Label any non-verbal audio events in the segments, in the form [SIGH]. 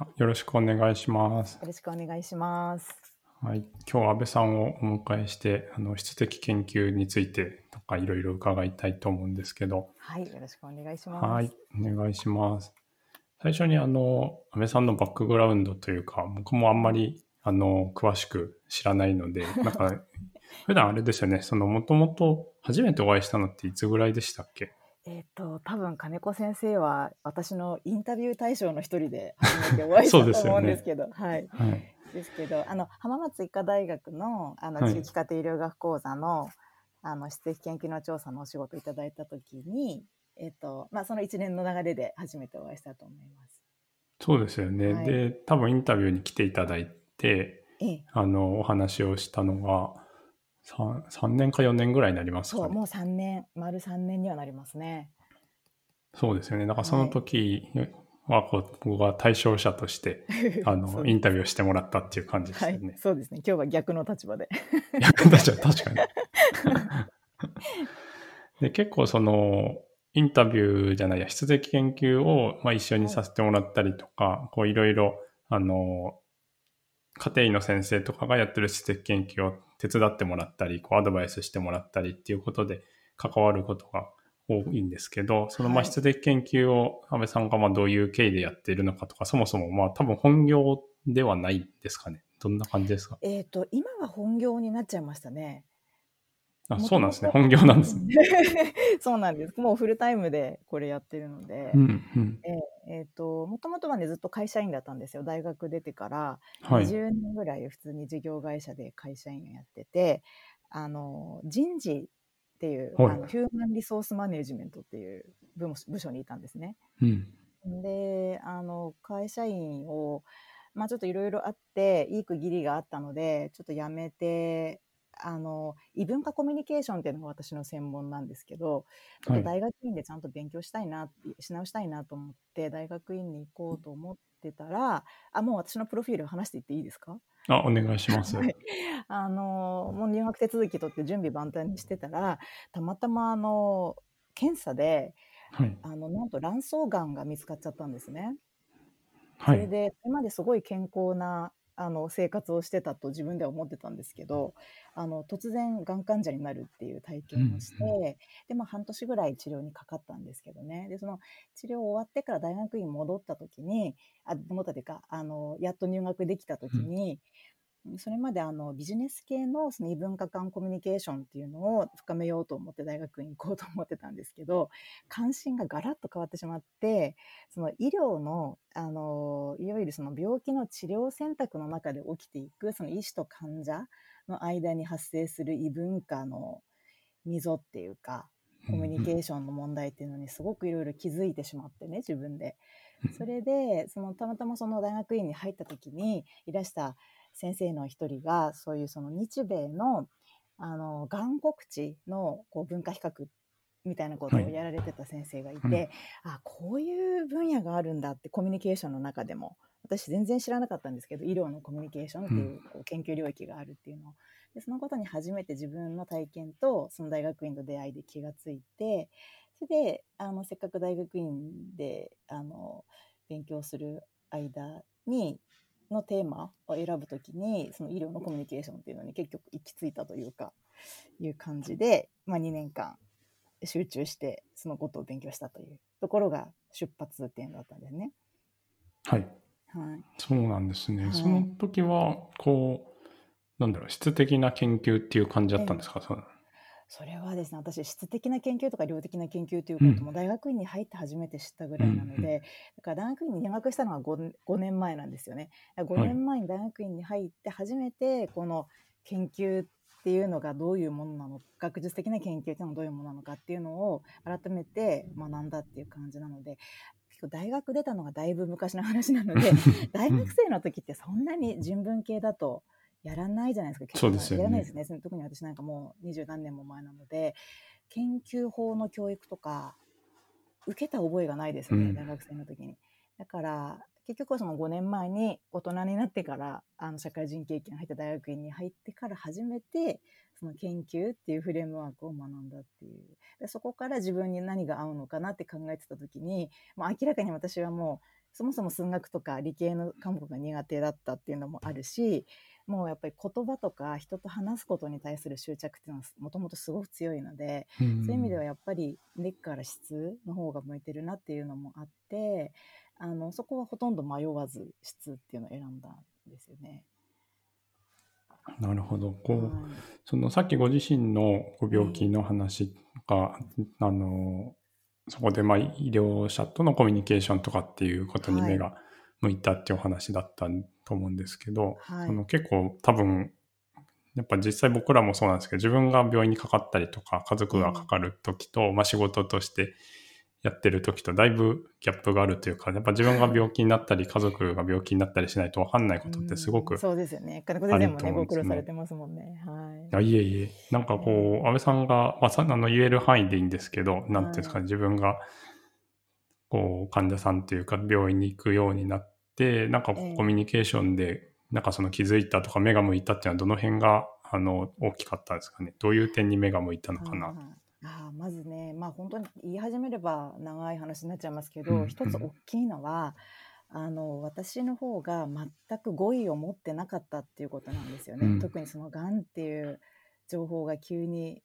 あよろしくお願いします。よろしくお願いします。はい、今日は安倍さんをお迎えして、あの質的研究についてとかいろいろ伺いたいと思うんですけど、はい、よろしくお願いします。はい、お願いします。最初にあの安倍さんのバックグラウンドというか、僕もあんまりあの詳しく知らないので、[LAUGHS] なんか普段あれですよね、そのもともと初めてお会いしたのっていつぐらいでしたっけ？えっ、と多分金子先生は私のインタビュー対象の一人で初めてお会いしたと思うんですけど、はい。はい。ですけど、あの浜松医科大学のあのはい地域家庭医療学講座の、あの質的研究の調査のお仕事をいただいたときに、えっ、とまあその一年の流れで初めてお会いしたと思います。そうですよね。はいで、多分インタビューに来ていただいて、ええ、あのお話をしたのが 3, 3年か4年ぐらいになりますかね。そうもう三年丸三年にはなりますね。そうですよね。だからその時はこう僕が対象者として [LAUGHS] あのインタビューをしてもらったっていう感じですはいよね。、そうですね。今日は逆の立場で。役立ちは確かに。[LAUGHS] で結構そのインタビューじゃないや質的研究を、まあ、一緒にさせてもらったりとか、こういろいろあの家庭医の先生とかがやってる質的研究を手伝ってもらったりこうアドバイスしてもらったりっていうことで関わることが多いんですけどそのまあはい。質的研究を安倍さんがまあどういう経緯でやっているのかとかそもそもまあ多分本業ではないですかね。どんな感じですか？えっ、と今は本業になっちゃいましたね。あそうなんですね本業なんですね。[LAUGHS] そうなんです。もうフルタイムでこれやってるので、うんうんえっ、ともともとはねずっと会社員だったんですよ。大学出てからはい20年ぐらい普通に事業会社で会社員をやってて、あの人事っていう、はいあのヒューマンリソースマネジメントっていう部も部署にいたんですね。うんであの会社員を、まあ、ちょっといろいろあっていい区切りがあったのでちょっとやめてあの異文化コミュニケーションっていうのが私の専門なんですけどはい。と大学院でちゃんと勉強したいなってし直したいなと思って大学院に行こうと思ってたらあもう私のプロフィール話していっていいですか？[LAUGHS] あお願いします。はい。あのもう入学手続き取って準備万端にしてたらたまたまあの検査ではい。あのなんと卵巣がんが見つかっちゃったんですね。はいそれでそれまですごい健康なあの生活をしてたと自分では思ってたんですけどあの突然がん患者になるっていう体験をして、うん。でまあ、半年ぐらい治療にかかったんですけどね。でその治療終わってから大学院戻った時にあ戻ったというかあのやっと入学できた時に、それまであのビジネス系のその異文化間コミュニケーションっていうのを深めようと思って大学院行こうと思ってたんですけど関心がガラッと変わってしまってその医療のあのいわゆるその病気の治療選択の中で起きていくその医師と患者の間に発生する異文化の溝っていうかコミュニケーションの問題っていうのにすごくいろいろ気づいてしまってね自分で。それでそのたまたまその大学院に入った時にいらした先生の一人がそういうその日米のあの願国地のこう文化比較みたいなことをはい。やられてた先生がいて、うん。あこういう分野があるんだってコミュニケーションの中でも私全然知らなかったんですけど医療のコミュニケーションっていうこう研究領域があるっていうのをでそのことに初めて自分の体験とその大学院の出会いで気がついてそれであのせっかく大学院であの勉強する間にのテーマを選ぶときにその医療のコミュニケーションっていうのに結局行き着いたというかいう感じで、まあ、2年間集中してそのことを勉強したというところが出発点だったんですね。はいはい、そうなんですね。はいその時はこうなんだろう質的な研究っていう感じだったんですか？そうそれはですね私質的な研究とか量的な研究ということも大学院に入って初めて知ったぐらいなので、うん。うんだから大学院に入学したのは 5, 5年前なんですよね。5はい。年前に大学院に入って初めてこの研究っていうのがどういうものなのか学術的な研究っていうのはどういうものなのかっていうのを改めて学んだっていう感じなので結構大学出たのがだいぶ昔の話なので [LAUGHS] 大学生の時ってそんなに人文系だとやらないじゃないですか。結構やらないですね。特に私なんかもう二十何年も前なので、研究法の教育とか受けた覚えがないですよね、うん大学生の時に。だから結局はその5年前に大人になってからあの社会人経験入って大学院に入ってから初めてその研究っていうフレームワークを学んだっていうでそこから自分に何が合うのかなって考えてた時にもう明らかに私はもそもそも数学とか理系の科目が苦手だったっていうのもあるしもうやっぱり言葉とか人と話すことに対する執着っていうのはもともとすごく強いので、うんそういう意味ではやっぱり根っから質の方が向いてるなっていうのもあってあのそこはほとんど迷わず質っていうのを選んだんですよね。なるほど。こう、はいそのさっきご自身のご病気の話が、あの、そこでまあ医療者とのコミュニケーションとかっていうことにはい目が向いたっていうお話だったと思うんですけど、はいその結構多分、やっぱ実際僕らもそうなんですけど、自分が病院にかかったりとか、家族がかかる時と、まあ仕事としてやってる時とだいぶギャップがあるというか、やっぱ自分が病気になったり、[LAUGHS] 家族が病気になったりしないと分かんないことってすごくうんそうですよね。金子先生もね、ご苦労されてますもんね。はい。あいえいえ、なんかこう、安倍さんが、まあ、さあの言える範囲でいいんですけど、なんていうんですかね、自分が、こう、患者さんというか、病院に行くようになって、なんかコミュニケーションで、なんかその気づいたとか、目が向いたっていうのは、どの辺が、あの、大きかったですかね。どういう点に目が向いたのかな。あーまずね、まあ、本当に言い始めれば長い話になっちゃいますけど、うん一つ大きいのはあの私の方が全く語彙を持ってなかったっていうことなんですよね。うん特にそのがんっていう情報が急に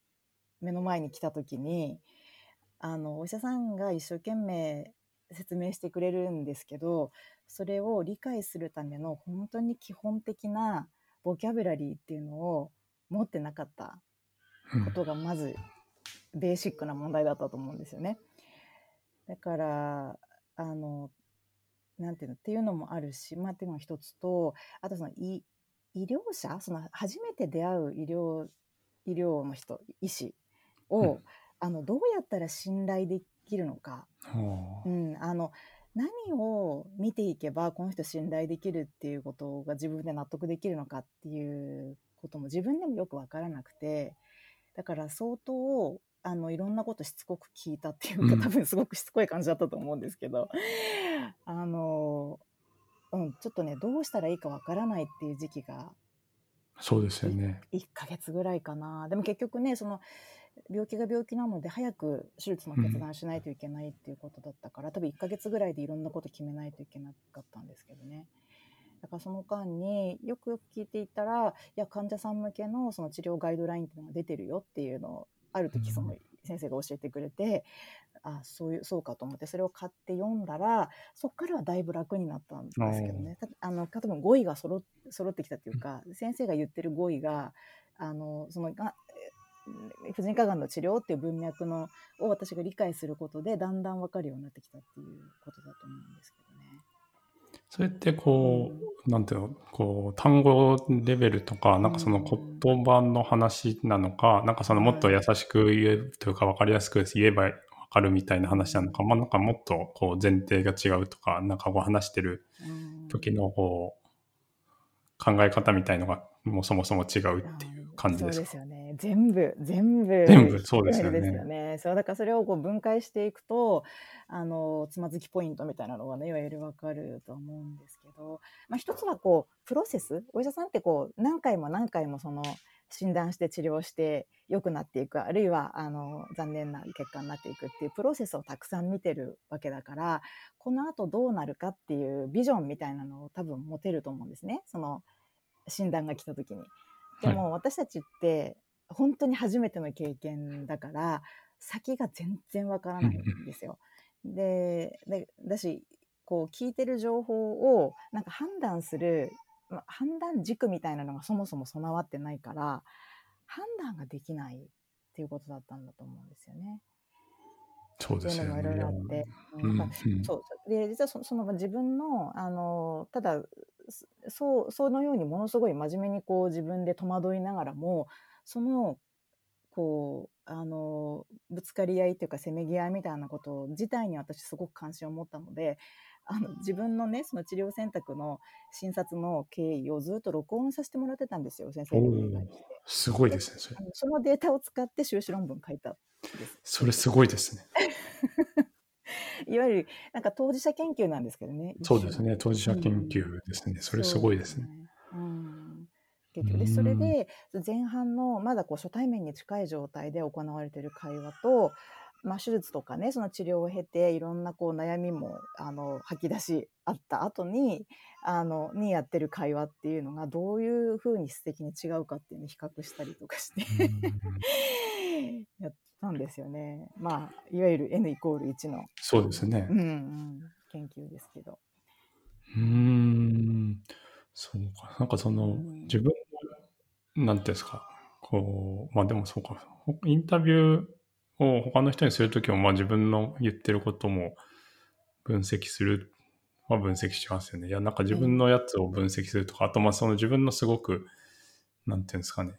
目の前に来た時にあのお医者さんが一生懸命説明してくれるんですけどそれを理解するための本当に基本的なボキャブラリーっていうのを持ってなかったうんことがまずベーシックな問題だったと思うんですよね。だからあのなんていうのっていうのもあるし、まあ、っていうのが一つとあとその医医療者その初めて出会う医療医療の人医師を、うんあのどうやったら信頼できるのか、はあ。うん、あの何を見ていけばこの人信頼できるっていうことが自分で納得できるのかっていうことも自分でもよく分からなくて。だから相当あのいろんなことしつこく聞いたっていうか、うん。多分すごくしつこい感じだったと思うんですけど。あの、うん、ちょっとねどうしたらいいか分からないっていう時期がそうですよね。1ヶ月ぐらいかな。でも結局ねその病気が病気なので早く手術の決断しないといけないっていうことだったから、多分1ヶ月ぐらいでいろんなこと決めないといけなかったんですけどね。だからその間によくよく聞いていたらいや患者さん向けのその治療ガイドラインっていうのが出てるよっていうのをある時その先生が教えてくれて、あそういうそうかと思ってそれを買って読んだらそこからはだいぶ楽になったんですけどね。たあの多分語彙が揃っ揃ってきたというか先生が言ってる語彙があのそのがえ婦人科がんの治療っていう文脈のを私が理解することでだんだん分かるようになってきたっていうことだと思うんですけどね。それってこう、なんていうの、こう、単語レベルとか、なんかその言葉の話なのか、なんかそのもっと優しく言えるというか分かりやすく言えば分かるみたいな話なのか、まあなんかもっとこう前提が違うとか、なんかこう話してるうん時のこう、考え方みたいのがもうそもそも違うっていう感じですか？そうですよね。全部、全部。全部そうですよねよね。そう、だからそれをこう分解していくと、あの、つまずきポイントみたいなのがね、いわゆるわかると思うんですけど、まあ一つはこう、プロセス？お医者さんってこう、何回も何回もその、診断して治療して良くなっていくあるいはあの残念な結果になっていくっていうプロセスをたくさん見てるわけだからこのあとどうなるかっていうビジョンみたいなのを多分持てると思うんですねその診断が来た時に。でも私たちって本当に初めての経験だから先が全然わからないんですよ。ででだしこう聞いてる情報をなんか判断するまあ判断軸みたいなのがそもそも備わってないから判断ができないっていうことだったんだと思うんですよね。そうっていうのですよね。もいろいろあって。うんそうで実はそその自分のあのただそそうそのようにものすごい真面目にこう自分で戸惑いながらもそのこうあのぶつかり合いというかせめぎ合いみたいなこと自体に私すごく関心を持ったのであの自分のねその治療選択の診察の経緯をずっと録音させてもらってたんですよ先生にお願いしてすごいですね、それそのデータを使って修士論文書いたんですそれすごいですね。[LAUGHS] いわゆるなんか当事者研究なんですけどねそうですね、当事者研究ですね。それすごいですね。結局でそれで前半のまだこう初対面に近い状態で行われている会話とまあ、手術とかねその治療を経ていろんなこう悩みもあの吐き出しあった後にあのにやってる会話っていうのがどういうふうに素敵に違うかっていうのを比較したりとかして [LAUGHS] やったんですよね。まあいわゆる N イコール1のそうですねう。んうん、研究ですけど。うーん。そうか。なんかその、うん自分の、なんていうんですか。こう、まあでもそうか。ほインタビューを他の人にするときも、まあ自分の言ってることも分析するは分析しますよね。いや、なんか自分のやつを分析するとか、あとまあその自分のすごく、なんていうんですかね。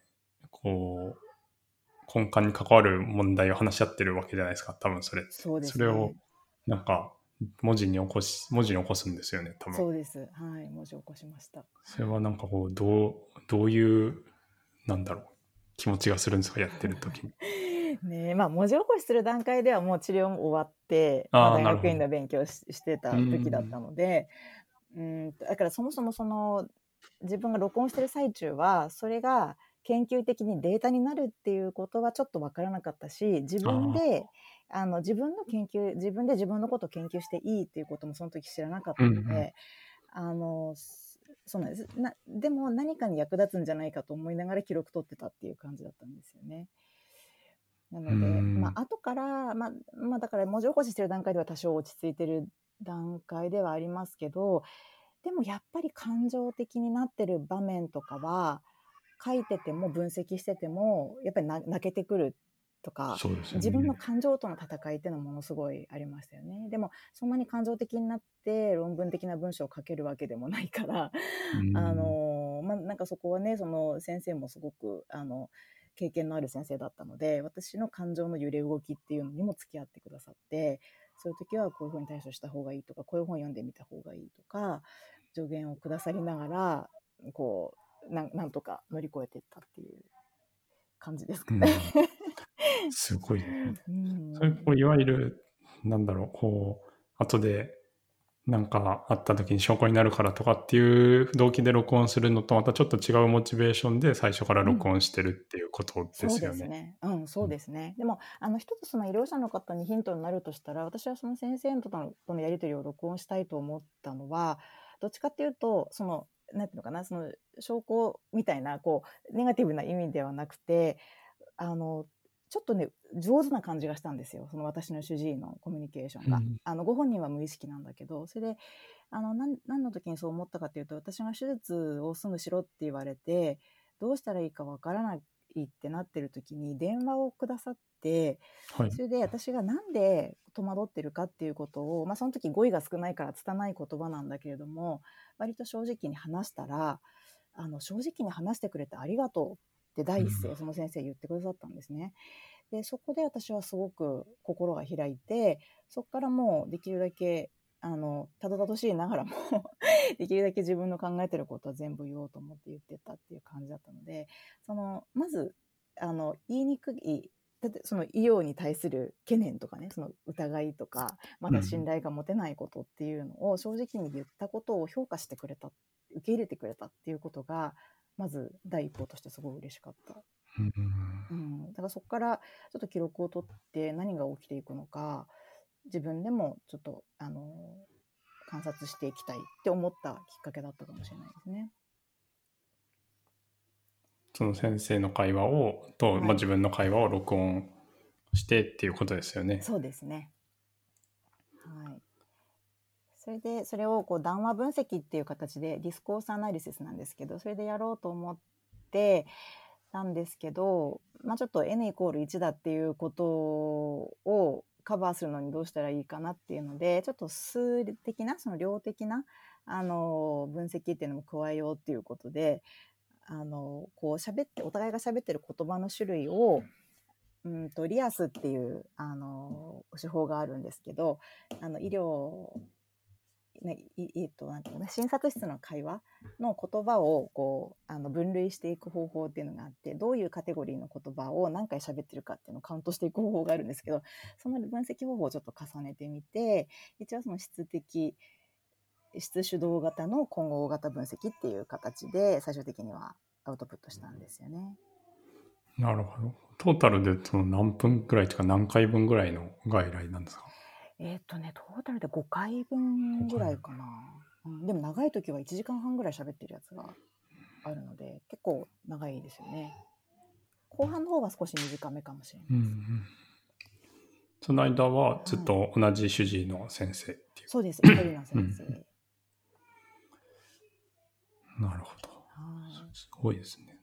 こう、根幹に関わる問題を話し合ってるわけじゃないですか。多分それ。そね。それを、なんか、文字に起こし、文字に起こすんですよね、多分。そうです。はい、文字を起こしました。それはなんかこう、どう、どういう、なんだろう、気持ちがするんですか、やってる時に。[LAUGHS] ねえまあ文字起こしする段階ではもう治療も終わって、まあ、大学院の勉強ししてた時だったのでうんとだからそもそもその自分が録音してる最中はそれが研究的にデータになるっていうことはちょっと分からなかったし自分であの自分の研究自分で自分のことを研究していいっていうこともその時知らなかったので、うんうん。あのそうなんです。なでも何かに役立つんじゃないかと思いながら記録取ってたっていう感じだったんですよね。なので、うん。まあ後から、まあ、まあだから文字起こししてる段階では多少落ち着いてる段階ではありますけどでもやっぱり感情的になってる場面とかは書いてても分析しててもやっぱりな泣けてくるとかね。自分の感情との戦いっていうのもものすごいありましたよね。でもそんなに感情的になって論文的な文章を書けるわけでもないから、うんあのまあ、なんかそこはねその先生もすごくあの経験のある先生だったので私の感情の揺れ動きっていうのにも付き合ってくださってそういう時はこういうふうに対処した方がいいとかこういう本読んでみた方がいいとか助言をくださりながらこうなんなんとか乗り越えていったっていう感じですかうんね。すごいそれこういわゆる、なんだろう、こう、後で、なんかあった時に証拠になるからとかっていう動機で録音するのとまたちょっと違うモチベーションで最初から録音してるっていうことですよね。うん、そうですね。でも、あの、一つその医療者の方にヒントになるとしたら、私はその先生とのとのやり取りを録音したいと思ったのは、どっちかっていうと、その、なんていうのかな、その証拠みたいな、こう、ネガティブな意味ではなくて、あの、ちょっとね、上手な感じがしたんですよ。その私の主治医のコミュニケーションが。うんあの、ご本人は無意識なんだけど、それで、あの、なん何の時にそう思ったかっていうと、私が手術をすぐしろって言われて、どうしたらいいかわからないってなってる時に電話をくださって、はいそ。れで私がなんで戸惑ってるかっていうことを、まあ、その時語彙が少ないから拙い言葉なんだけれども割と正直に話したらあの正直に話してくれてありがとうって第一声、うんその先生言ってくださったんですね。でそこで私はすごく心が開いてそこからもうできるだけあのたどたどしいながらも [LAUGHS] できるだけ自分の考えてることは全部言おうと思って言ってたっていう感じだったのでそのまずあの言いにくいだってその医療に対する懸念とかねその疑いとかまだ信頼が持てないことっていうのを正直に言ったことを評価してくれた受け入れてくれたっていうことがまず第一歩としてすごい嬉しかった。うんうん、だからそこからちょっと記録を取って何が起きていくのか自分でもちょっとあの観察していきたいって思ったきっかけだったかもしれないですね。その先生の会話を、と、はいまあ自分の会話を録音してっていうことですよね。そうですね。はい。それでそれをこう談話分析っていう形で discourse analysis なんですけどそれでやろうと思ってたんですけど、まあ、ちょっと n イコール1だっていうことをカバーするのにどうしたらいいかなっていうのでちょっと数的なその量的なあの分析っていうのも加えようっていうことであのこう喋ってお互いが喋ってる言葉の種類をうんとリアスっていうあの手法があるんですけどあの医療ねえっとなんていうの診察室の会話の言葉をこうあの分類していく方法っていうのがあってどういうカテゴリーの言葉を何回喋ってるかっていうのをカウントしていく方法があるんですけどその分析方法をちょっと重ねてみて一応その質的質主導型の混合型分析っていう形で最終的にはアウトプットしたんですよね。なるほど。トータルでその何分ぐらいとか何回分ぐらいの外来なんですか？えっ、とね、トータルで5回分ぐらいかな。うん、でも長い時は1時間半ぐらい喋ってるやつがあるので、結構長いですよね。後半の方は少し短めかもしれない。うんうん。その間はずっと同じ主治医の先生っていう。そうです、一人の先生。うんなるほど。はいすごいですね。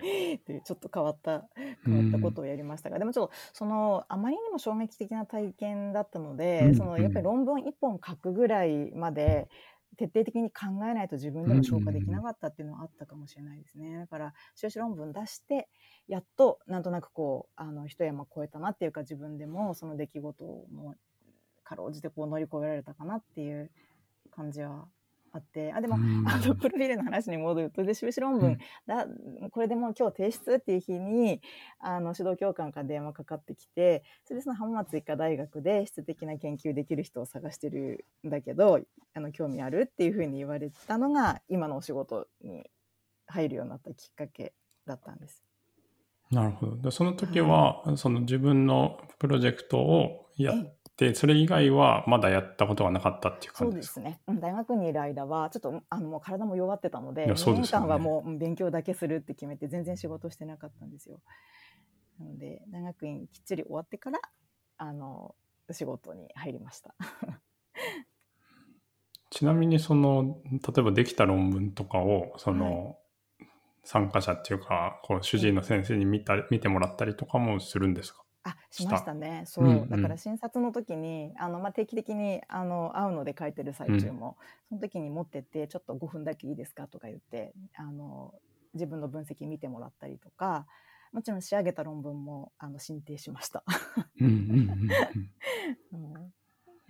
[LAUGHS] ちょっと変わった変わったことをやりましたが、でもちょっとそのあまりにも衝撃的な体験だったので、うんそのやっぱり論文1本書くぐらいまで徹底的に考えないと自分でも消化できなかったっていうのはあったかもしれないですね。だから修士論文出してやっとなんとなくこうあの一山越えたなっていうか自分でもその出来事もかろうじてこう乗り越えられたかなっていう感じはあってあでもうんあのプロフィールの話に戻るとで修士論文、うんだこれでもう今日提出っていう日にあの指導教官から電話かかってきてそれでその浜松医科大学で質的な研究できる人を探してるんだけどあの興味あるっていうふうに言われたのが今のお仕事に入るようになったきっかけだったんです。なるほど。でその時は、その自分のプロジェクトをやっええて、それ以外はまだやったことがなかったっていう感じですか？すね、うん大学にいる間はちょっとあのもう体も弱ってたのでいやそう2年間はもううん勉強だけするって決めて全然仕事してなかったんですよ。なので大学院きっちり終わってからあの仕事に入りました。[LAUGHS] ちなみにその例えばできた論文とかをその、参加者っていうかこう主治医の先生に見た見てもらったりとかもするんですか？あしました。ね。そう、うんうん。だから診察の時にあの、まあ、定期的にあの会うので書いてる最中も、その時に持ってってちょっと5分だけいいですかとか言ってあの自分の分析見てもらったりとかもちろん仕上げた論文もあの進呈しました。うんうんうんうん。[LAUGHS] うん。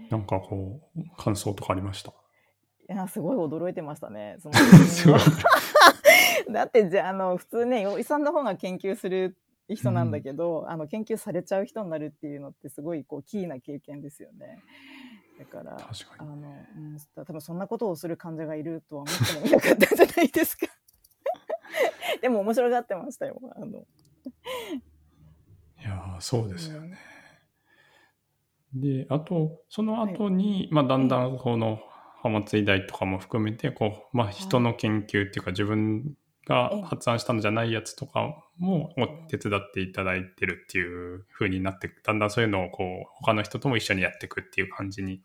なんかこう感想とかありました？いやすごい驚いてましたね。その [LAUGHS] [LAUGHS] だってじゃああの普通ねお医者の方が研究する人なんだけど、あの研究されちゃう人になるっていうのってすごいこうキーな経験ですよね。だからあの、うん、多分そんなことをする患者がいるとは思ってもいなかったんじゃないですか。[LAUGHS] でも面白がってましたよ。あのいやーそうですよね。で、あと、その後に、まあ、だんだんこの浜松医大とかも含めて、こう、まあ、人の研究っていうか、自分が発案したのじゃないやつとかもお手伝っていただいてるっていう風になって、だんだんそういうのをこう、他の人とも一緒にやっていくっていう感じに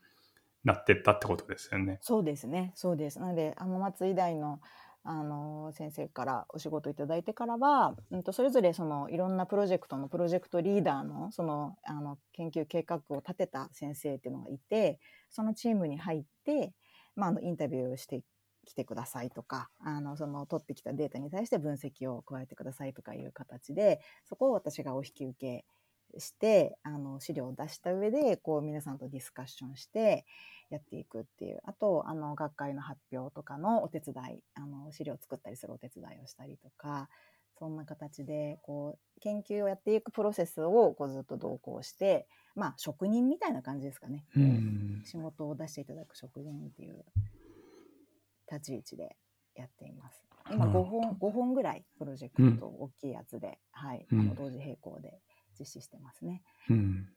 なってったってことですよね。そうですね、そうです。なので、浜松医大の、あの先生からお仕事いただいてからは、うん、とそれぞれそのいろんなプロジェクトのプロジェクトリーダーのそのあの研究計画を立てた先生っていうのがいてそのチームに入って、まあ、あのインタビューをしてきてくださいとかあのその取ってきたデータに対して分析を加えてくださいとかいう形でそこを私がお引き受けしてあの資料を出した上でこう皆さんとディスカッションしてやっていくっていう。あとあの学会の発表とかのお手伝いあの資料を作ったりするお手伝いをしたりとかそんな形でこう研究をやっていくプロセスをこうずっと同行してまあ職人みたいな感じですかね、うん。仕事を出していただく職人っていう立ち位置でやっています。今5なるほ本 ,5 本ぐらいプロジェクト、大きいやつで、はい、あうんの同時並行で実施してますね。うん。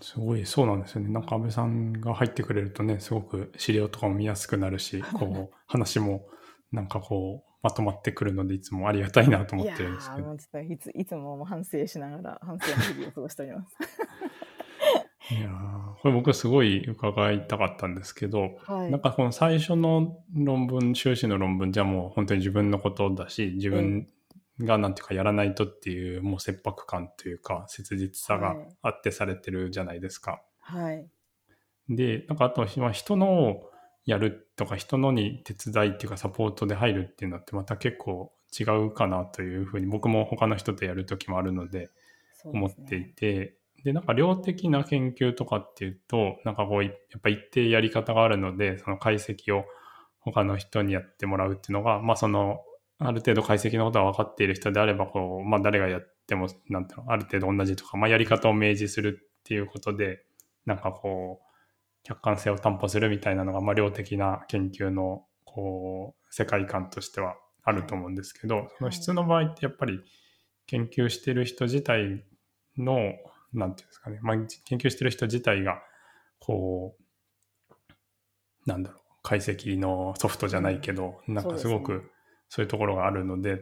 すごい、そうなんですよね。なんか安倍さんが入ってくれるとね、すごく資料とかも見やすくなるし、[LAUGHS] こう、話もなんかこう、まとまってくるので、いつもありがたいなと思ってるんですけど。いついつも反省しながら反省の日々を過ごしております。いやーこれ僕すごい伺いたかったんですけど、はいなんかこの最初の論文、修士の論文じゃもう本当に自分のことだし、自分がなんていうかやらないとっていうもう切迫感というか切実さがはいあってされてるじゃないですか。はいで、なんかあとは人のをやるとか人のに手伝いっていうかサポートで入るっていうのってまた結構違うかなというふうに僕も他の人とやる時もあるので思っていね。て、で、なんか量的な研究とかっていうと、なんかこう、やっぱ一定やり方があるので、その解析を他の人にやってもらうっていうのが、まあその、ある程度解析のことが分かっている人であれば、こう、まあ誰がやっても、なんていうの、ある程度同じとか、まあやり方を明示するっていうことで、なんかこう、客観性を担保するみたいなのが、まあ量的な研究の、こう、世界観としてはあると思うんですけど、その質の場合ってやっぱり、研究してる人自体の、なんていうんですかね、まあ、研究してる人自体が、こう、なんだろう、解析のソフトじゃないけど、なんかすごくそういうところがあるので、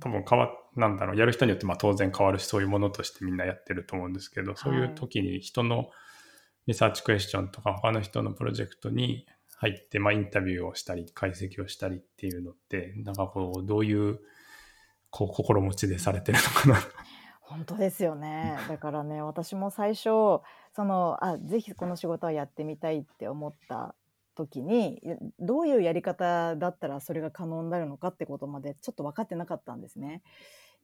多分変わ、なんだろう、やる人によってまあ当然変わるし、そういうものとしてみんなやってると思うんですけど、そういう時に人のリサーチクエスチョンとか他の人のプロジェクトに入って、まあインタビューをしたり、解析をしたりっていうのって、なんかこう、どういう、こう、心持ちでされてるのかな。本当ですよね。だからね、私も最初、その、あ、ぜひこの仕事はやってみたいって思った時にどういうやり方だったらそれが可能になるのかってことまでちょっと分かってなかったんですね。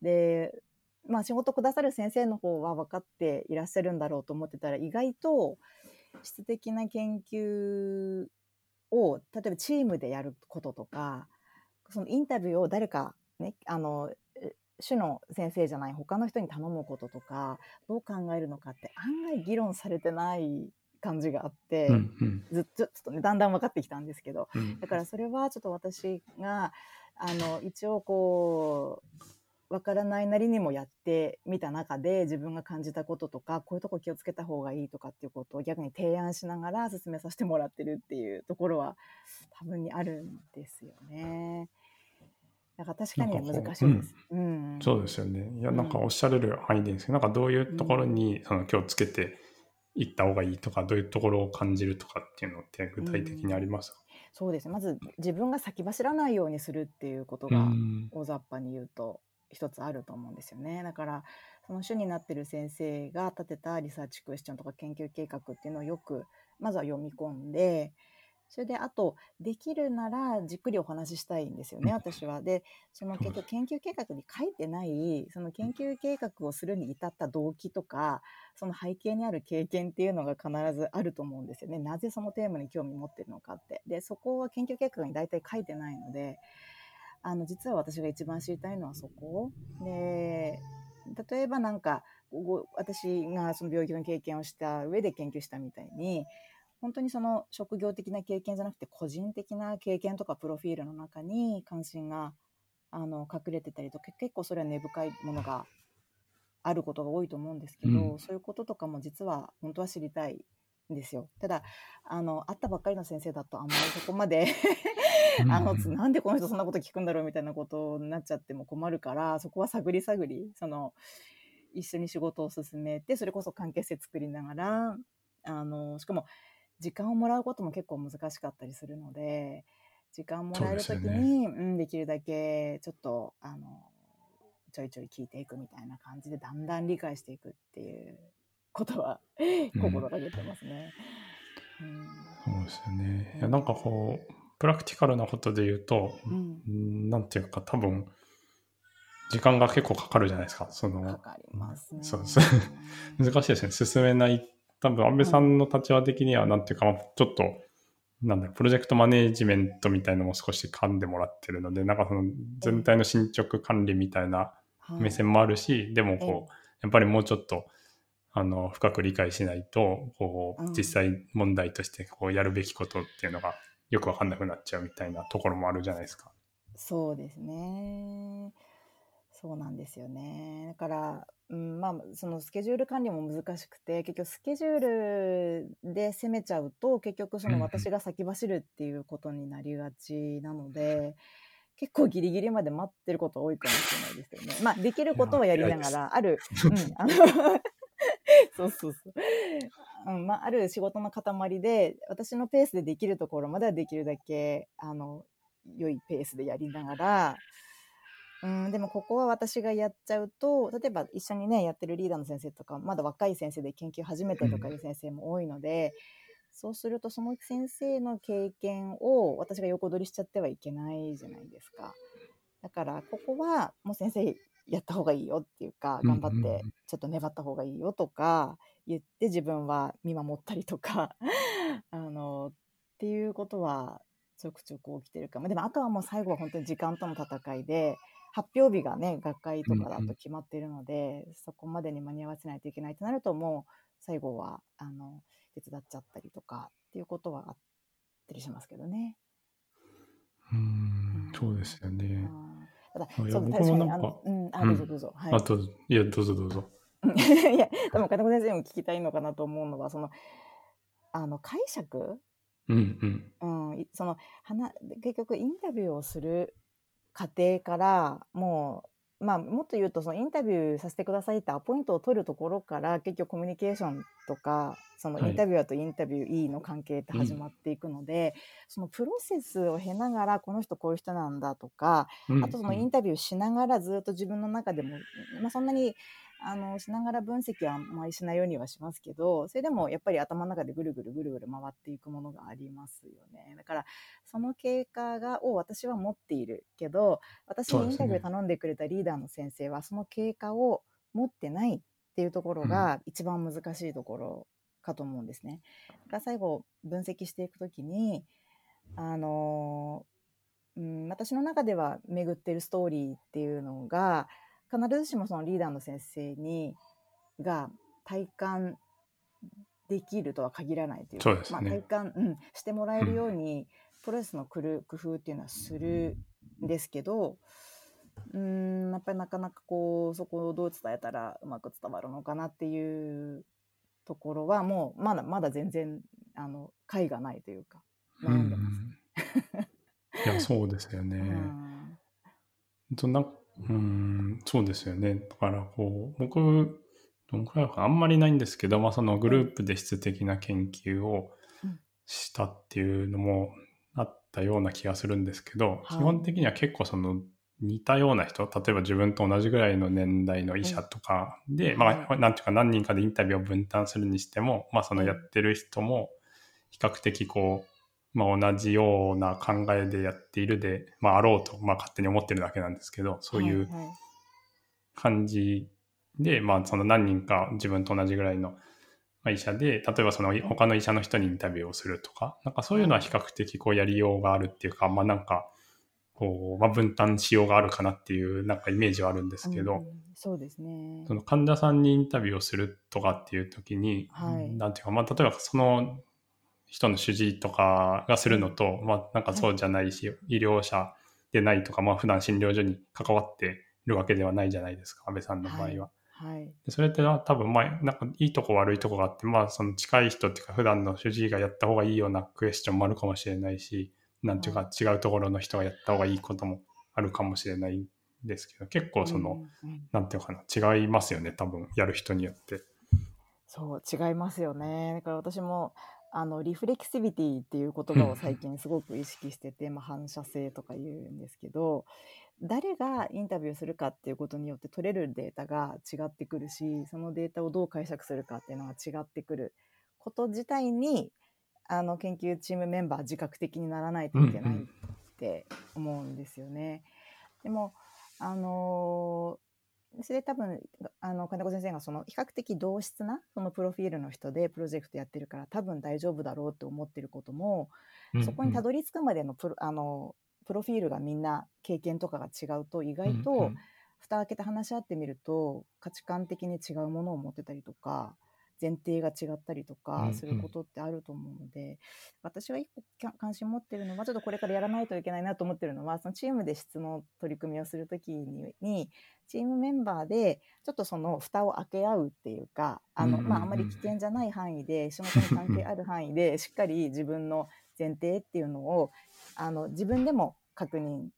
でまあ仕事くださる先生の方は分かっていらっしゃるんだろうと思ってたら意外と質的な研究を例えばチームでやることとかそのインタビューを誰かねあの主の先生じゃない他の人に頼むこととかどう考えるのかって案外議論されてない感じがあって、うんうん、ずっとちょっとねだんだん分かってきたんですけど、うん、だからそれはちょっと私があの一応こう分からないなりにもやってみた中で自分が感じたこととかこういうとこ気をつけた方がいいとかっていうことを逆に提案しながら進めさせてもらってるっていうところは多分にあるんですよね。だから確かに難しいです。うん、そうですよね。いや、なんかおっしゃれる範囲でいいんですけど、なんかどういうところにその気をつけて行った方がいいとか、どういうところを感じるとかっていうのって具体的にありますか、うん、そうですね。まず自分が先走らないようにするっていうことが大雑把に言うと一つあると思うんですよね。だからその主になってる先生が立てたリサーチクエスチョンとか研究計画っていうのをよくまずは読み込んで、それであとできるならじっくりお話ししたいんですよね、私は。でその結局研究計画に書いてないその研究計画をするに至った動機とかその背景にある経験っていうのが必ずあると思うんですよね。なぜそのテーマに興味持ってるのかって。でそこは研究計画に大体書いてないのであの実は私が一番知りたいのはそこ。で例えばなんか私がその病気の経験をした上で研究したみたいに本当にその職業的な経験じゃなくて個人的な経験とかプロフィールの中に関心があの隠れてたりとか結構それは根深いものがあることが多いと思うんですけど、うん、そういうこととかも実は本当は知りたいんですよ。ただあの会ったばっかりの先生だとあんまりそこまで [LAUGHS] あのなんでこの人そんなこと聞くんだろうみたいなことになっちゃっても困るからそこは探り探りその一緒に仕事を進めてそれこそ関係性作りながらあのしかも時間をもらうことも結構難しかったりするので、時間もらえる時に、うね、うん、できるだけちょっと、あの、ちょいちょい聞いていくみたいな感じで、だんだん理解していくっていうことは、心がけてますね。うん、そうですよね。いや、なんかこう、プラクティカルなことで言うと、うん、なんていうか多分、時間が結構かかるじゃないですか。その、かかりますね。そうです。[LAUGHS] 難しいですね。進めない多分安倍さんの立場的には、なんていうか、ちょっと、なんだプロジェクトマネージメントみたいのも少し噛んでもらってるので、なんかその全体の進捗管理みたいな目線もあるし、でもこう、やっぱりもうちょっと、あの、深く理解しないと、こう、実際問題としてこうやるべきことっていうのがよくわかんなくなっちゃうみたいなところもあるじゃないですか。そうですね。そうなんですよね。だから、うん、まあ、そのスケジュール管理も難しくて、結局スケジュールで攻めちゃうと、結局その私が先走るっていうことになりがちなので、結構ギリギリまで待ってること多いかもしれないですよね。まあ、できることはやりながら、ある、[LAUGHS] うん、あの [LAUGHS] そうそうそう。うん、まあ、ある仕事の塊で、私のペースでできるところまではできるだけ、あの、良いペースでやりながら、うん、でもここは私がやっちゃうと、例えば一緒にね、やってるリーダーの先生とか、まだ若い先生で研究初めてとかいう先生も多いので、そうするとその先生の経験を私が横取りしちゃってはいけないじゃないですか。だからここはもう先生やった方がいいよっていうか、頑張ってちょっと粘った方がいいよとか言って自分は見守ったりとか [LAUGHS] あの、っていうことはちょくちょく起きてるかも。でもあとはもう最後は本当に時間との戦いで、発表日がね、学会とかだと決まっているので、うんうん、そこまでに間に合わせないといけないとなると、もう最後は、あの、手伝っちゃったりとかっていうことはあったりしますけどね。うん、そうですよね。ただ、そう確かにあの、うん、あ、うんどうぞどうぞ。はいあ、どうぞ。いや、どうぞどうぞ。[LAUGHS] いや、多分金子先生も聞きたいのかなと思うのは、その、あの、解釈？うんうん。うん、いその、はな結局インタビューをする過程から、もう、まあ、もっと言うと、そのインタビューさせてくださいってアポイントを取るところから、結局コミュニケーションとか、そのはい。インタビュアーとインタビュー E の関係って始まっていくので、そのプロセスを経ながら、この人こういう人なんだとか、うん。あとそのインタビューしながらずっと自分の中でも、まあ、そんなにあのしながら分析はあんまりしないようにはしますけどそれでもやっぱり頭の中でぐるぐるぐるぐる回っていくものがありますよね。だからその経過がを私は持っているけど私にインタビュー頼んでくれたリーダーの先生はその経過を持ってないっていうところが一番難しいところかと思うんですね。だから最後分析していくときにあのうん、私の中では巡っているストーリーっていうのが必ずしもそのリーダーの先生にが体感できるとは限らないというそうですねまあ、体感、うん、してもらえるように、プロレスの来る工夫っていうのはするんですけどうんやっぱりなかなかこうそこをどう伝えたらうまく伝わるのかなっていうところはもうまだまだ全然あの解がないというか悩んでます。いや、そうですよね。うんとなうん、そうですよね。だから、こう、僕、どのくらいかなあんまりないんですけど、まあ、そのグループで質的な研究をうん。したっていうのもあったような気がするんですけど、はい。基本的には結構その似たような人、例えば自分と同じぐらいの年代の医者とかで、うん。まあ、はなんていうか何人かでインタビューを分担するにしても、まあ、そのやってる人も比較的こう、まあ、同じような考えでやっているで、まあ、あろうと、まあ、勝手に思ってるだけなんですけど、そういうはいはい。感じで、まあ、その何人か自分と同じぐらいのまあ医者で、例えばその他の医者の人にインタビューをするとか、なんかそういうのは比較的こうやりようがあるっていうか、まあなんか、こう、まあ分担しようがあるかなっていうなんかイメージはあるんですけど、うん。そうですね。その患者さんにインタビューをするとかっていう時に、はい。なんていうか、まあ例えばその人の主治医とかがするのと、まあなんかそうじゃないし、医療者でないとか、まあ普段診療所に関わっているわけではないじゃないですか、安倍さんの場合は。はい。はい。でそれってな多分まあなんかいいとこ悪いとこがあってまあその近い人っていうか普段の主治医がやった方がいいようなクエスチョンもあるかもしれないしなんていうか違うところの人がやった方がいいこともあるかもしれないんですけど結構その、うんうん。なんていうかな違いますよね多分やる人によって。そう違いますよね。だから私もあのリフレキシビティっていう言葉を最近すごく意識してて、まあ、反射性とか言うんですけど誰がインタビューするかっていうことによって取れるデータが違ってくるしそのデータをどう解釈するかっていうのが違ってくること自体にあの研究チームメンバー自覚的にならないといけないって思うんですよね。でもあのーそれで多分あの金子先生がその比較的同質なそのプロフィールの人でプロジェクトやってるから多分大丈夫だろうと思ってることも、そこにたどり着くまでのプロあのプロフィールがみんな経験とかが違うと意外と、蓋開けて話し合ってみると価値観的に違うものを持ってたりとか前提が違ったりとうんうんかすることってあると思うので、私は一個関心持ってるのはちょっとこれからやらないといけないなと思ってるのはそのチームで質の取り組みをするときににチームメンバーでちょっとその蓋を開け合うっていうかあの、うんうんうんまあ、あまり危険じゃない範囲で仕事に関係ある範囲でしっかり自分の前提っていうのをあの自分でも確認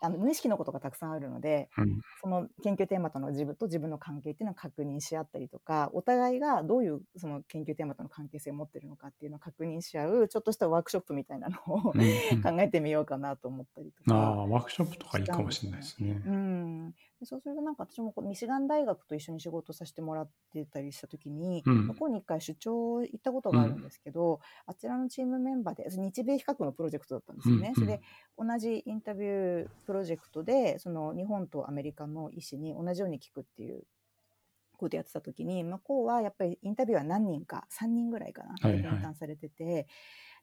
あの無意識のことがたくさんあるのでうんその研究テーマとの自分と自分の関係っていうのを確認し合ったりとかお互いがどういうその研究テーマとの関係性を持ってるのかっていうのを確認し合うちょっとしたワークショップみたいなのを [LAUGHS] 考えてみようかなと思ったりとあか。あワークショップとかいいかもしれないですね。うん、でそうするとなんか私もこうミシガン大学と一緒に仕事させてもらってたりした時に、うん。向こうに一回出張行ったことがあるんですけど、あちらのチームメンバーで日米比較のプロジェクトだったんですよね。うんそれで同じインタビュープロジェクトでその日本とアメリカの医師に同じように聞くっていうことやってた時に向こうはやっぱりインタビューは何人か3人ぐらいかなはいはい。分担されてて、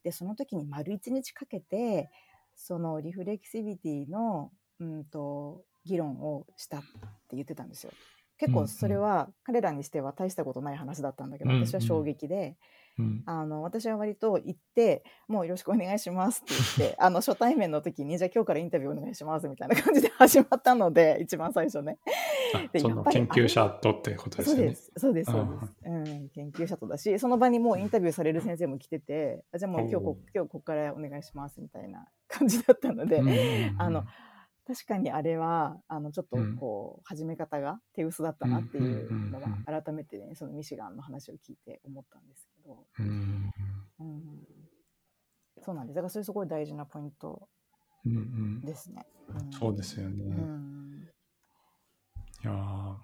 でその時に丸1日かけてそのリフレキシビティの、うん、と議論をしたって言ってたんですよ。結構それは彼らにしては大したことない話だったんだけど、うんうん私は衝撃で、うん。あの、私は割と行って、もうよろしくお願いしますって言って、[LAUGHS] あの、初対面の時に、じゃあ今日からインタビューお願いしますみたいな感じで始まったので、一番最初ね。であそのやっぱり研究者とってことですよね。そうです。そうです。そうです。うん。研究者とだし、その場にもうインタビューされる先生も来てて、あじゃあもう今日こ今日ここからお願いしますみたいな感じだったので、うんうんうんあの、確かにあれは、あの、ちょっとうんこう、始め方が手薄だったなっていうのうんうんうんは、改めてね、そのミシガンの話を聞いて思ったんですけど、うんうん。そうなんです。だからそれすごい大事なポイントうんうんですね。んそうですよね。うん。いやー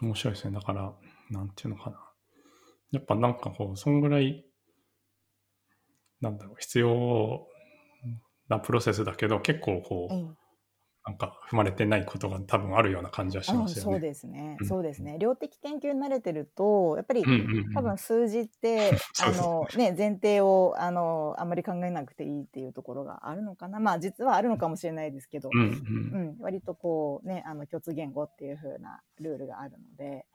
面白いですね。だから、なんていうのかな。やっぱなんかこう、そんぐらい、なんだろう、必要なプロセスだけど、結構こう、ええなんか踏まれてないことが多分あるような感じはしうん、ますよね。そうですね、うんそうですね。量的研究に慣れてると、やっぱりうんうんうん多分数字って、[LAUGHS] あのね、前提をあのあんまり考えなくていいっていうところがあるのかな。まあ実はあるのかもしれないですけど、うんううんん、割とこうね、あの共通言語っていう風なルールがあるので、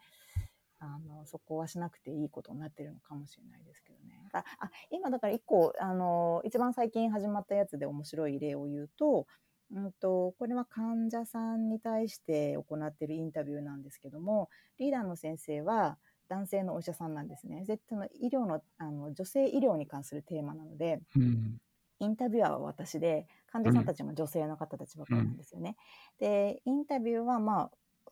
あのそこはしなくていいことになってるのかもしれないですけどね。ああ今だから一個あの一番最近始まったやつで面白い例を言うと、うんとこれは患者さんに対して行っているインタビューなんですけども、リーダーの先生は男性のお医者さんなんですね。絶対の医療のあの女性医療に関するテーマなので、うん。インタビュアーは私で、患者さんたちも女性の方たちばっかりなん。ですよね。で、インタビューは、まあ、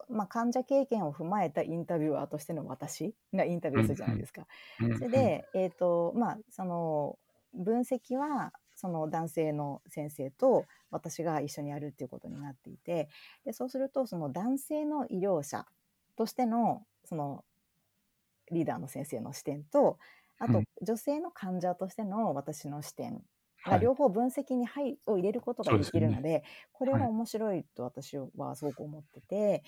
まあ、患者経験を踏まえたインタビュアーとしての私がインタビューするじゃないですか。うん。それで、えっ、と、まあ、その、分析は、その男性の先生と私が一緒にやるっていうことになっていて、で、そうすると、その男性の医療者としての、その、リーダーの先生の視点と、あとうん、女性の患者としての私の視点はい。が両方分析に入を入れることができるので、これははい。面白いと私はすごく思ってて、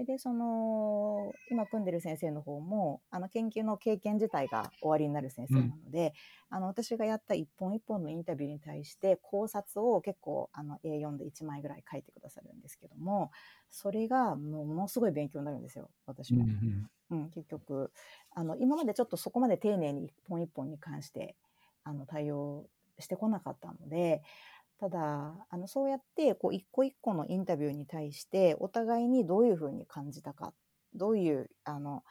ででその今組んでる先生の方もあの研究の経験自体が終わりになる先生なので、あの私がやった一本一本のインタビューに対して考察を結構あの A4 で1枚ぐらい書いてくださるんですけどもそれがもうものすごい勉強になるんですよ私は。うんうん。うん、結局。あの今までちょっとそこまで丁寧に一本一本に関してあの対応してこなかったのでただあのそうやってこう一個一個のインタビューに対してお互いにどういうふうに感じたかどういうあの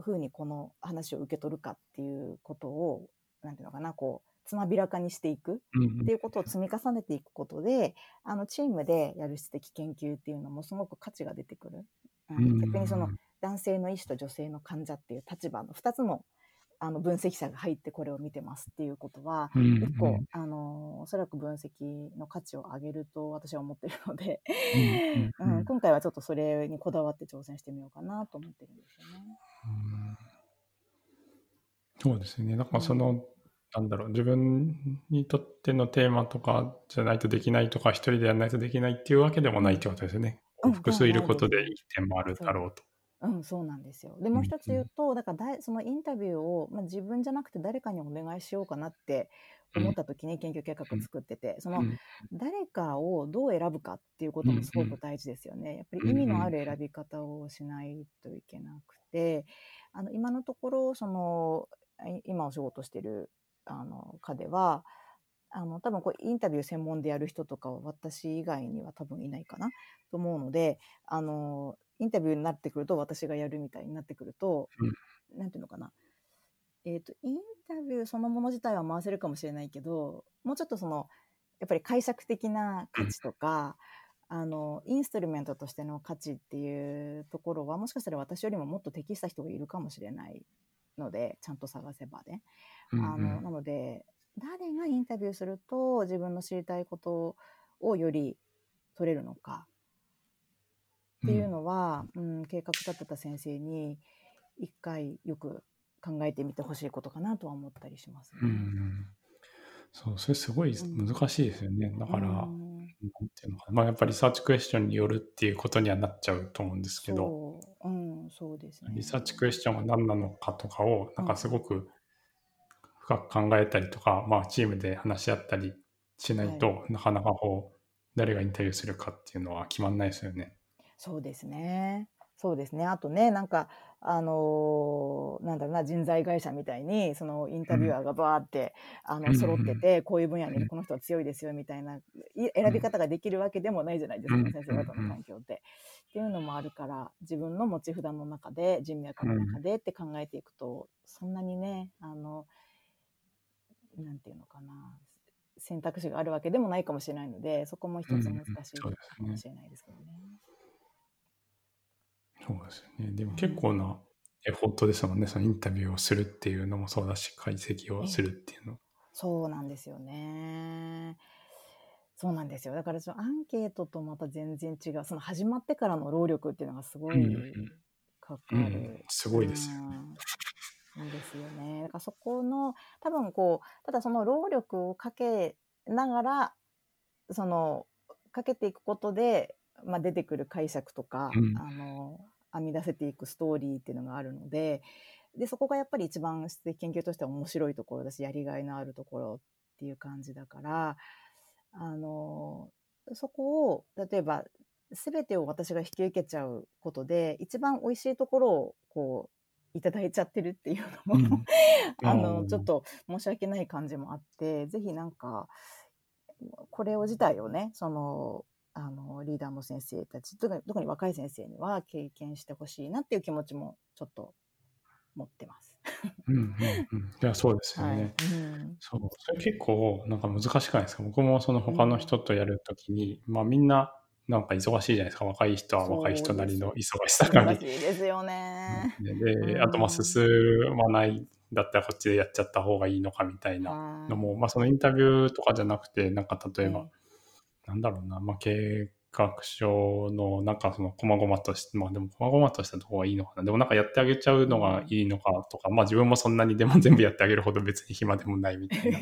ふうにこの話を受け取るかっていうことをなんていうのかなこうつまびらかにしていくうんっていうことを積み重ねていくことであのチームでやる質的研究っていうのもすごく価値が出てくる。うんうん逆にその男性の医師と女性の患者っていう立場の2つのあの分析者が入ってこれを見てますっていうことはうんうん一個、あのおそらく分析の価値を上げると私は思ってるので、うんうんうん [LAUGHS] うん今回はちょっとそれにこだわって挑戦してみようかなと思ってるんですよね。うんそうですね。だからその、なんだろう、自分にとってのテーマとかじゃないとできないとか、一人でやらないとできないっていうわけでもないってことですよね。うん複数いることでそうないい点もあるだろうと。うん、そうなんですよ。でもう一つ言うと、だからだいそのインタビューを、まあ、自分じゃなくて誰かにお願いしようかなって思った時に研究計画作ってて、そのうん。誰かをどう選ぶかっていうこともすごく大事ですよね。やっぱり意味のある選び方をしないといけなくて、あの今のところそのい今お仕事してるあの課ではあの多分こうインタビュー専門でやる人とかは私以外には多分いないかなと思うのであのインタビューになってくると私がやるみたいになってくると、なんていうのかな。えっ、とインタビューそのもの自体は回せるかもしれないけどもうちょっとそのやっぱり解釈的な価値とか、あのインストゥルメントとしての価値っていうところはもしかしたら私よりももっと適した人がいるかもしれないのでちゃんと探せばね。うんあのなので誰がインタビューすると自分の知りたいことをより取れるのかっていうのは、うん計画立てた先生に一回よく考えてみてほしいことかなとは思ったりしますね。うんうんそう、それすごい難しいですよね。だから、うんなんていうのかな。まあやっぱりリサーチクエスチョンによるっていうことにはなっちゃうと思うんですけど、そう、うん、そうですね。リサーチクエスチョンは何なのかとかを、なんかすごく深く考えたりとか、まあチームで話し合ったりしないと、なかなかこう、誰がインタビューするかっていうのは決まんないですよね。そうですね。そうですね。あとね、なんか、あのーなんだろうな、人材会社みたいに、そのインタビュアーがバーって、あの、うん揃ってて、こういう分野にこの人は強いですよ、みたいな、い選び方ができるわけでもないじゃないですか、うん先生方の環境って。っていうのもあるから、自分の持ち札の中で、人脈の中でって考えていくと、そんなにね、あの、なんていうのかな、選択肢があるわけでもないかもしれないので、そこも一つ難しいかもしれないですけどね。そうですよね。でも結構なエフォートですもんね。そのインタビューをするっていうのもそうだし、解析をするっていうの。そうなんですよね。そうなんですよ。だからそのアンケートとまた全然違う、その始まってからの労力っていうのがすごいうんうんかかる。うんすごいですよね。うん。いいですよね。だからそこの、多分こう、ただその労力をかけながら、その、かけていくことで、まあ、出てくる解釈とか、うんあの、編み出せていくストーリーっていうのがあるので、で、そこがやっぱり一番質的研究としては面白いところだし、やりがいのあるところっていう感じだから、あの、そこを、例えば、すべてを私が引き受けちゃうことで、一番美味しいところを、こう、いただいちゃってるっていうのも、うん [LAUGHS] あうの、んちょっと申し訳ない感じもあって、ぜひなんか、これを自体をね、その、あの、リーダーの先生たち、特に特に若い先生には経験してほしいなっていう気持ちもちょっと持ってます。うんうんうん。いや、そうですよはい。ね。うん。そう。それ結構なんか難しくないですか？僕もその他の人とやるときに、まあみんななんか忙しいじゃないですか。若い人は若い人なりの忙しさがあり難しいですよね。であとまあ進まないだったらこっちでやっちゃった方がいいのかみたいなはい。のも、まあそのインタビューとかじゃなくて、なんか例えば、えなんだろうな、まあ計画書のなんかその細々として、まあでも細々としたところがいいのかな。でもなんかやってあげちゃうのがいいのかとか、まあ自分もそんなにでも全部やってあげるほど別に暇でもないみたいな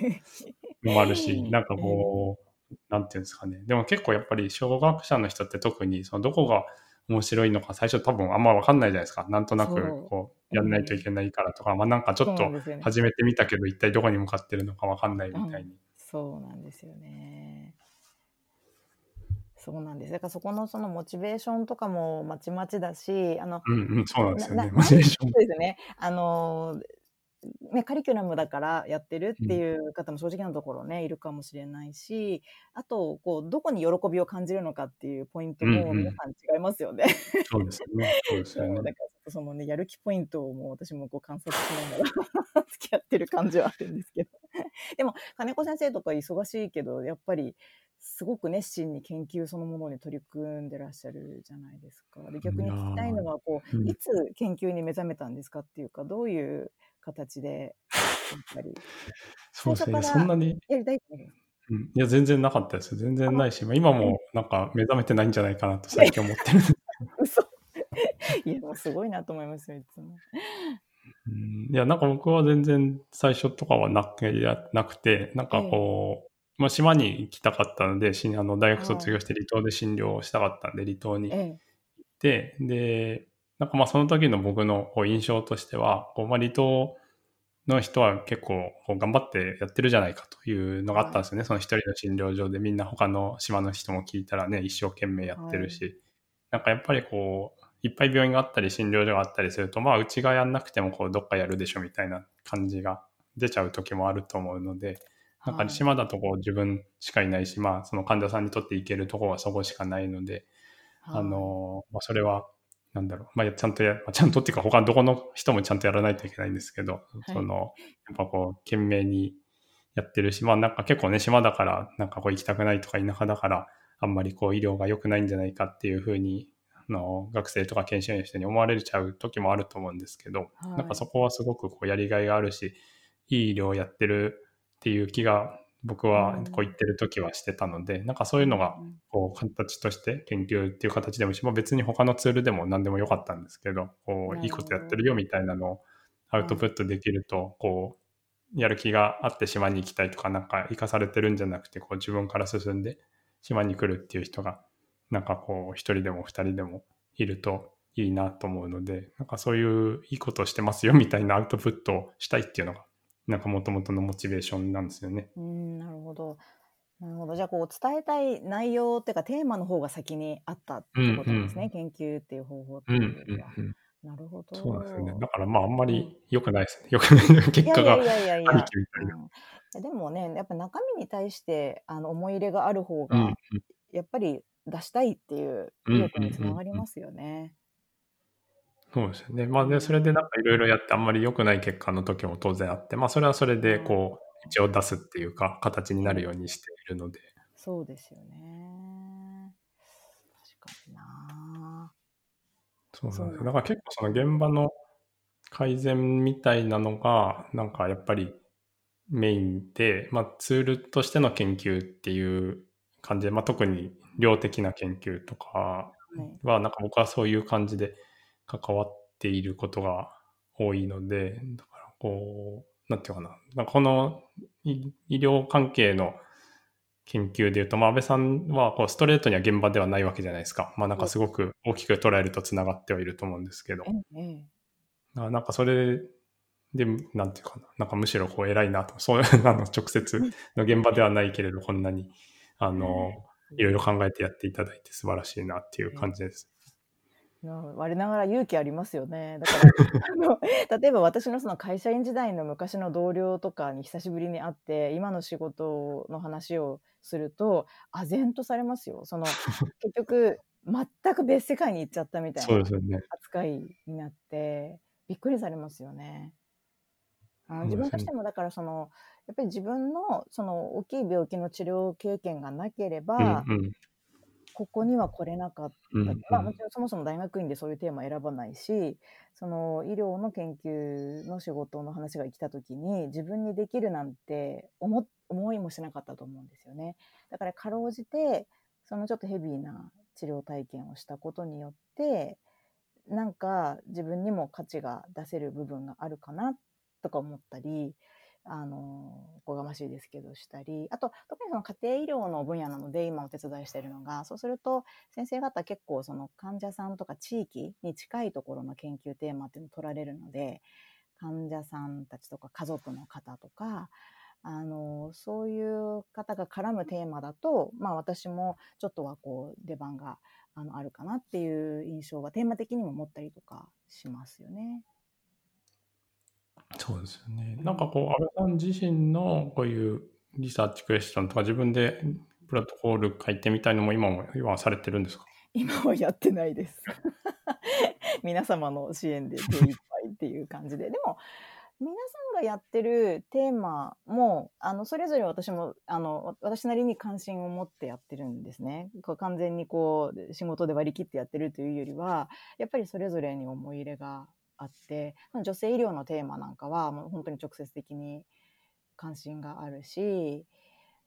のもあるし、[LAUGHS] なんかこう、なんていうんですかね。でも結構やっぱり小学者の人って特にそのどこが面白いのか最初多分あんま分かんないじゃないですか。なんとなくこうやんないといけないからとか、まあなんかちょっと始めてみたけど一体どこに向かってるのか分かんないみたいに。そうなんですよね。そうなんです。だからそこのそのモチベーションとかもまちまちだし、あの、うんうん、そうなんですよね。な [LAUGHS] モチベーションそう。ですね。あの、ね、カリキュラムだからやってるっていう方も正直なところね、いるかもしれないし、あと、こう、どこに喜びを感じるのかっていうポイントも皆さん違いますよね。そうですよね。そうです [LAUGHS] そうよね。だからそのね、やる気ポイントをもう私もこう観察しながら [LAUGHS] 付き合ってる感じはあるんですけど。[LAUGHS] でも、金子先生とか忙しいけど、やっぱりすごく熱心に研究そのものに取り組んでらっしゃるじゃないですか。で逆に聞きたいのは、こう、うんいつ研究に目覚めたんですかっていうか、どういう形で、やっぱり、[LAUGHS] そうですね。そんなに、やりたいううん、いや、全然なかったです。全然ないし、まあ、今もなんか目覚めてないんじゃないかなと [LAUGHS] 最近思ってる。嘘。[LAUGHS] いや、もうすごいなと思いますよ、いつも。うん。いや、なんか僕は全然最初とかはなくなくて、なんかこう、まあ、島に行きたかったので、しあの大学卒業して離島で診療をしたかったんで、離島に行っえて、で、なんかまあその時の僕のこう印象としては、こうまあ離島の人は結構こう頑張ってやってるじゃないかというのがあったんですよね。その一人の診療所でみんな他の島の人も聞いたらね、一生懸命やってるし、なんかやっぱりこう、いっぱい病院があったり診療所があったりすると、まあうちがやんなくてもこうどっかやるでしょみたいな感じが出ちゃう時もあると思うので、なんか島だとこう自分しかいないし、まあその患者さんにとって行けるところはそこしかないので、はい。あの、まあ、それは、なんだろう、まあ、ちゃんとや、まあちゃんとっていうか、他のどこの人もちゃんとやらないといけないんですけど、その、やっぱこう、懸命にやってるし、まあ、なんか結構ね、島だから、なんかこう行きたくないとか、田舎だから、あんまりこう、医療が良くないんじゃないかっていうふうに、あの、学生とか研修医の人に思われちゃう時もあると思うんですけど、はい。なんかそこはすごくこう、やりがいがあるし、いい医療をやってるっていう気が、僕はこう言ってる時はしてたので、なんかそういうのが、うんこう形として研究っていう形でもし、まあ、別に他のツールでも何でもよかったんですけど、こういいことやってるよみたいなのをアウトプットできると、こうやる気があって島に行きたいとか、なんか生かされてるんじゃなくて、こう自分から進んで島に来るっていう人が、なんかこう一人でも二人でもいるといいなと思うので、なんかそういういいことをしてますよみたいなアウトプットをしたいっていうのが、なんか元々のモチベーションなんですよね。うん、なるほど。なるほど。じゃあ、こう、伝えたい内容っていうか、テーマの方が先にあったってことですね。研究っていう方法ってうんいうよりは。うんなるほど。そうですよね。だからまああんまり良くないですね。良くない結果がいやいやいやいやありきみたいな。うんでもね、やっぱ中身に対してあの思い入れがある方が、うんうんやっぱり出したいっていう意欲につながりますよね。そうですよね。まあで、それでなんかいろいろやってあんまり良くない結果の時も当然あって、まあそれはそれでこう、一応出すっていうか、形になるようにしているので。そうですよね。確かにな。そうなんですよ。だから結構その現場の改善みたいなのが、なんかやっぱりメインで、まあツールとしての研究っていう感じで、まあ特に量的な研究とかはいは、なんか僕はそういう感じで関わっていることが多いので、だからこう、なんていうかな、なんかこの医医療関係の研究でいうと、まあ、安倍さんはこうストレートには現場ではないわけじゃないですか。まあなんかすごく大きく捉えるとつながってはいると思うんですけど、ええあなんかそれで、なんていうかな、なんかむしろこう偉いなと、そういう [LAUGHS] あの直接の現場ではないけれど、こんなに、あの、いろいろ考えてやっていただいて素晴らしいなっていう感じです。な我ながら勇気ありますよね。だから [LAUGHS] あの例えば私のその会社員時代の昔の同僚とかに久しぶりに会って今の仕事の話をすると唖然とされますよ。その [LAUGHS] 結局全く別世界に行っちゃったみたいな。扱いになってびっくりされますよね。あの自分としてもだからそのやっぱり自分のその大きい病気の治療経験がなければ、うんうんここには来れなかったうんうんまあ、もちろんそもそも大学院でそういうテーマ選ばないしその医療の研究の仕事の話が来た時に自分にできるなんて思思いもしなかったと思うんですよね。だからかろうじてそのちょっとヘビーな治療体験をしたことによってなんか自分にも価値が出せる部分があるかなとか思ったりあのおこがましいですけどしたりあと特にその家庭医療の分野なので今お手伝いしているのがそうすると先生方結構その患者さんとか地域に近いところの研究テーマっていうのを取られるので患者さんたちとか家族の方とかあのそういう方が絡むテーマだと、まあ、私もちょっとはこう出番があのあるかなっていう印象はテーマ的にも持ったりとかしますよね。そうですよね。なんかこう、安倍さん自身のこういうリサーチクエスチョンとか自分でプロトコール書いてみたいのも今も今はされてるんですか？今はやってないです。[LAUGHS] 皆様の支援で手一杯っていう感じで。でも、皆さんがやってるテーマも、あの、それぞれ私も、あの、私なりに関心を持ってやってるんですね。こう完全にこう、仕事で割り切ってやってるというよりは、やっぱりそれぞれに思い入れがあって、女性医療のテーマなんかは、もう本当に直接的に関心があるし、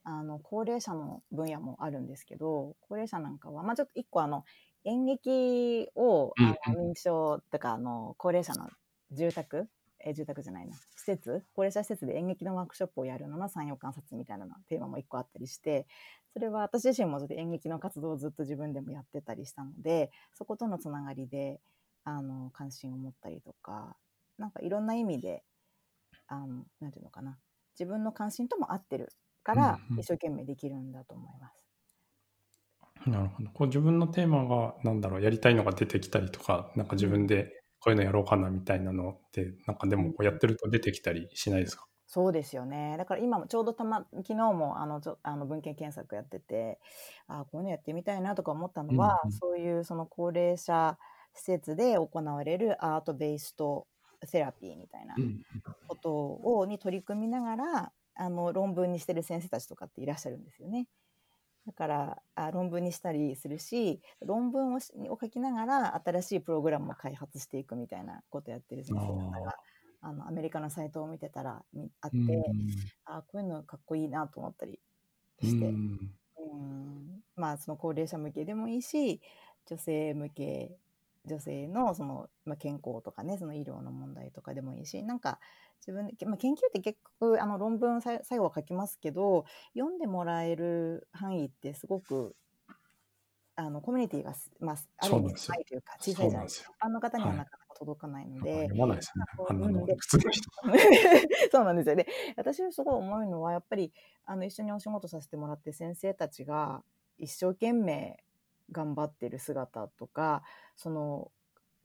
あの高齢者の分野もあるんですけど高齢者なんかは、まあ、ちょっと一個あの演劇を、認知症とかあの高齢者の住宅え住宅じゃないな施設高齢者施設で演劇のワークショップをやるのの産業観察みたいなのテーマも一個あったりしてそれは私自身もずっと演劇の活動をずっと自分でもやってたりしたのでそことのつながりであの関心を持ったりとかなんかいろんな意味であのなんていうのかな自分の関心とも合ってるからうんうん一生懸命できるんだと思います。なるほど。こう自分のテーマが、なんだろう、やりたいのが出てきたりとか、なんか自分でこういうのやろうかなみたいなのって、なんかでもこうやってると出てきたりしないですか？そうですよね。だから今もちょうどたま、昨日もあのちょあの文献検索やってて、あこういうのやってみたいなとか思ったのは、うんうんそういうその高齢者施設で行われるアートベースとセラピーみたいなうん。ことをに取り組みながらあの論文にしてる先生たちとかっていらっしゃるんですよね。だからあ論文にしたりするし論文をしを書きながら新しいプログラムを開発していくみたいなことやってる先生方があのアメリカのサイトを見てたらみあって、うん。あこういうのかっこいいなと思ったりうして、ん。うん。まあその高齢者向けでもいいし女性向け女性のその、まあ、健康とかねその医療の問題とかでもいいしなんか自分で、まあ、研究って結局あの論文さ最後は書きますけど読んでもらえる範囲ってすごくあのコミュニティがす、まあ、ある意味そうなんですよ狭いというか小さいじゃないですか。一般の方にははいなかなか届かないので、か読まないですね。あんなのうんで普通の人。[LAUGHS] そうなんですよね。私すごい思うのはやっぱりあの一緒にお仕事させてもらって先生たちが一生懸命頑張ってる姿とかその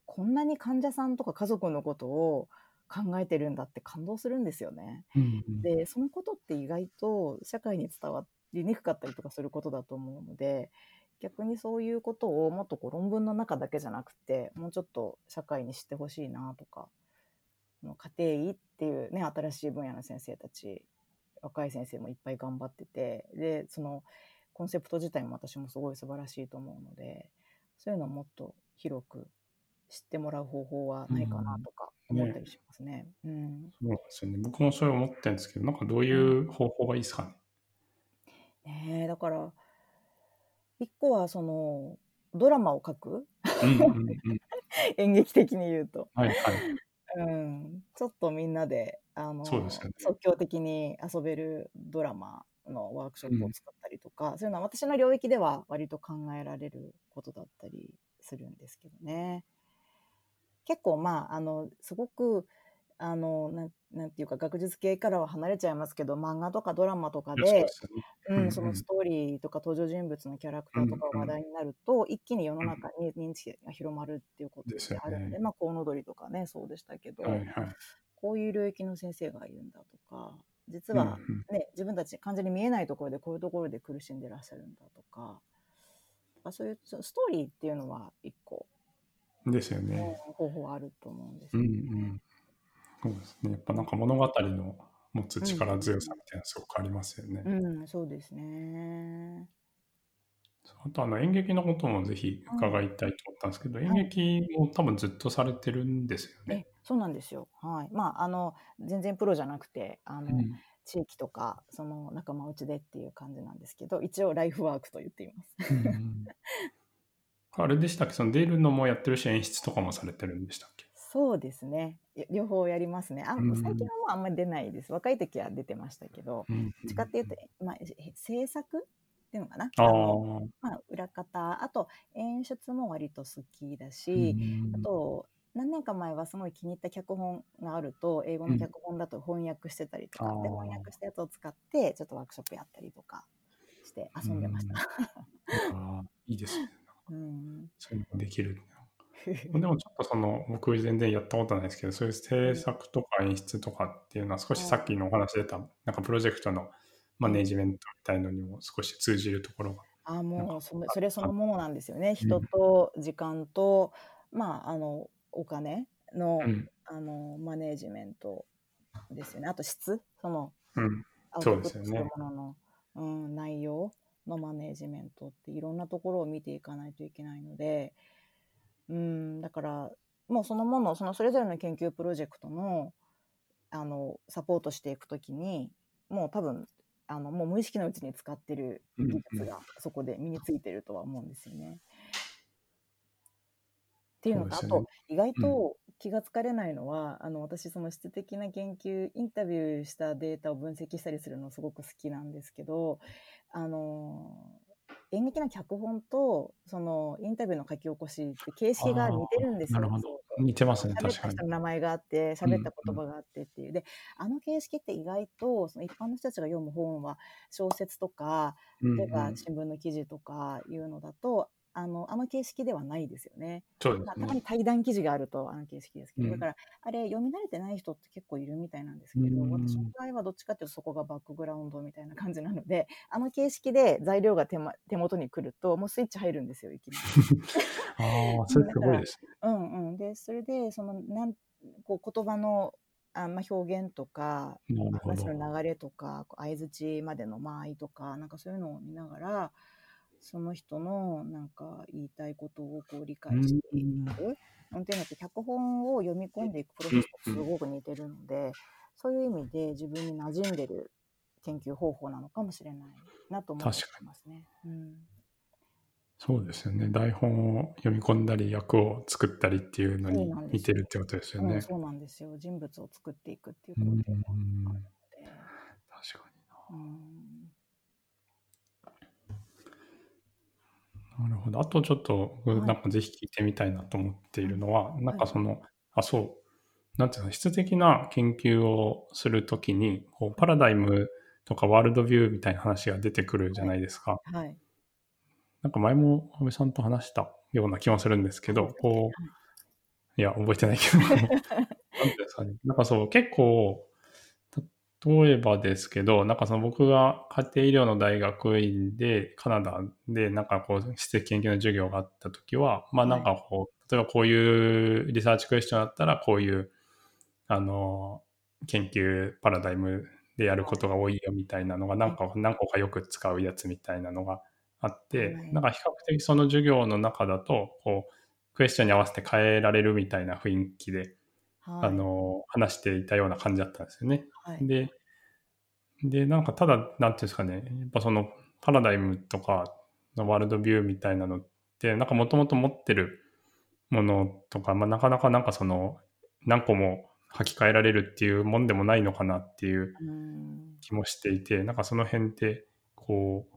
こんなに患者さんとか家族のことを考えてるんだって感動するんですよね。うんうんでそのことって意外と社会に伝わりにくかったりとかすることだと思うので逆にそういうことをもっとこう論文の中だけじゃなくてもうちょっと社会に知ってほしいなとか家庭医っていうね新しい分野の先生たち若い先生もいっぱい頑張っててでそのコンセプト自体も私もすごい素晴らしいと思うのでそういうのをもっと広く知ってもらう方法はないかなとか思ったりしますね。うんそうなんですよね。僕もそれ思ってるんですけど、なんかどういう方法がいいですかね？ねえだから一個はそのドラマを書く？うんうんうん。[LAUGHS] 演劇的に言うと、はいはい。うん、ちょっとみんなであのそうですよね即興的に遊べるドラマのワークショップを作ったりとか、そういうのは私の領域では割と考えられることだったりするんですけどね。結構まああのすごくあのなんなんていうか学術系からは離れちゃいますけど漫画とかドラマとかで。ううんうんん、そのストーリーとか登場人物のキャラクターとかが話題になると、一気に世の中に認知が広まるっていうことですよねであるので、まあ、コウノドリとかね、そうでしたけど、はいはい。こういう領域の先生がいるんだとか、実はうんうんね、自分たち完全に見えないところでこういうところで苦しんでらっしゃるんだとか、まあそういうストーリーっていうのは一個、ですようんね。方法あると思うんですうんう。ん。そうですね。やっぱなんか物語の持つ力強さみたいなのすごくありますよね。うん、そうですね。あとあの演劇のこともぜひ伺いたいと思ったんですけど、演劇も多分ずっとされてるんですよえね。そうなんですよ。はい。まあ、あの、全然プロじゃなくて、あの、うん。地域とかその仲間内でっていう感じなんですけど一応ライフワークと言っています。うんうん。あれでしたっけ？その出るのもやってるし演出とかもされてるんでしたっけ？そうですね。い両方やりますね。あうん。最近はもうあんまり出ないです。若い時は出てましたけどうんどっちかっていうと、まあ、え制作っていうのかな。ああのまあ、裏方あと演出も割と好きだし、うんあと何年か前はすごい気に入った脚本があると英語の脚本だと翻訳してたりとか、うんで翻訳したやつを使ってちょっとワークショップやったりとかして遊んでました。あーいいですね。うん。そういうのもできる。[LAUGHS] でもちょっとその僕全然やったことないですけどそういう制作とか演出とかっていうのは少しさっきのお話出たなんかプロジェクトのマネジメントみたいのにも少し通じるところがあもうそのそれそのものなんですよね。人と時間と、まああのお金の、うんあのマネージメントですよね。あと質そのうんアウトプットするものの、うん、内容のマネージメントっていろんなところを見ていかないといけないので、うん、だからもうそのものそのそれぞれの研究プロジェクトのあのサポートしていくときにもう多分あのもう無意識のうちに使ってる技術がそこで身についてるとは思うんですよね。っていうのと、ねあと意外と気がつかれないのは、あの私その質的な研究インタビューしたデータを分析したりするのすごく好きなんですけどあの演劇の脚本とそのインタビューの書き起こしって形式が似てるんですよ。似てますね確かに。名前があって喋った言葉があってっていう、であの形式って意外とその一般の人たちが読む本は小説とかうん例えばうん新聞の記事とかいうのだと、あのあの形式ではないですよね。そうですまあ、たまねに対談記事があるとあの形式ですけど、うん。だからあれ読み慣れてない人って結構いるみたいなんですけど、うん。私の場合はどっちかっていうとそこがバックグラウンドみたいな感じなのであの形式で材料が手,、ま、手元に来るともうスイッチ入るんですよいきなり。[LAUGHS] ああそれすごいですね。うんうん、でそれでそのなんこう言葉のあ、まあ、表現とか話の流れとか相づちまでの間合いとかなんかそういうのを見ながらその人のなんか言いたいことをこう理解していく。うん、っていうのって脚本を読み込んでいくプロセスとすごく似てるので、そういう意味で自分に馴染んでる研究方法なのかもしれないなと思ってますね。うんそうですよね。台本を読み込んだり役を作ったりっていうのに似てるってことですよね。うん、そうなんですよ。人物を作っていくっていううんことで、確かにな。うんなるほど。あとちょっと、僕はいなんかぜひ聞いてみたいなと思っているのは、なんかその、あ、そう、なんていうの、質的な研究をするときに、こう、パラダイムとかワールドビューみたいな話が出てくるじゃないですか。はいなんか前も安倍さんと話したような気もするんですけど、こう、いや、覚えてないけど。[LAUGHS] なんていうんですかね。なんかそう、結構、例えばですけど、なんかその僕が家庭医療の大学院でカナダでなんかこう、質的研究の授業があった時は、まあなんかこう、例えばこういうリサーチクエスチョンだったらこういう、あの、研究パラダイムでやることが多いよみたいなのが何か何個かよく使うやつみたいなのがあって、なんか比較的その授業の中だと、こう、クエスチョンに合わせて変えられるみたいな雰囲気で、はい、あの、話していたような感じだったんですよね。はい、で、で、なんかただ、なんていうんですかね、やっぱそのパラダイムとかのワールドビューみたいなのって、なんかもともと持ってるものとか、まあ、なかなかなんかその何個も履き替えられるっていうもんでもないのかなっていう気もしていて、なんかその辺ってこう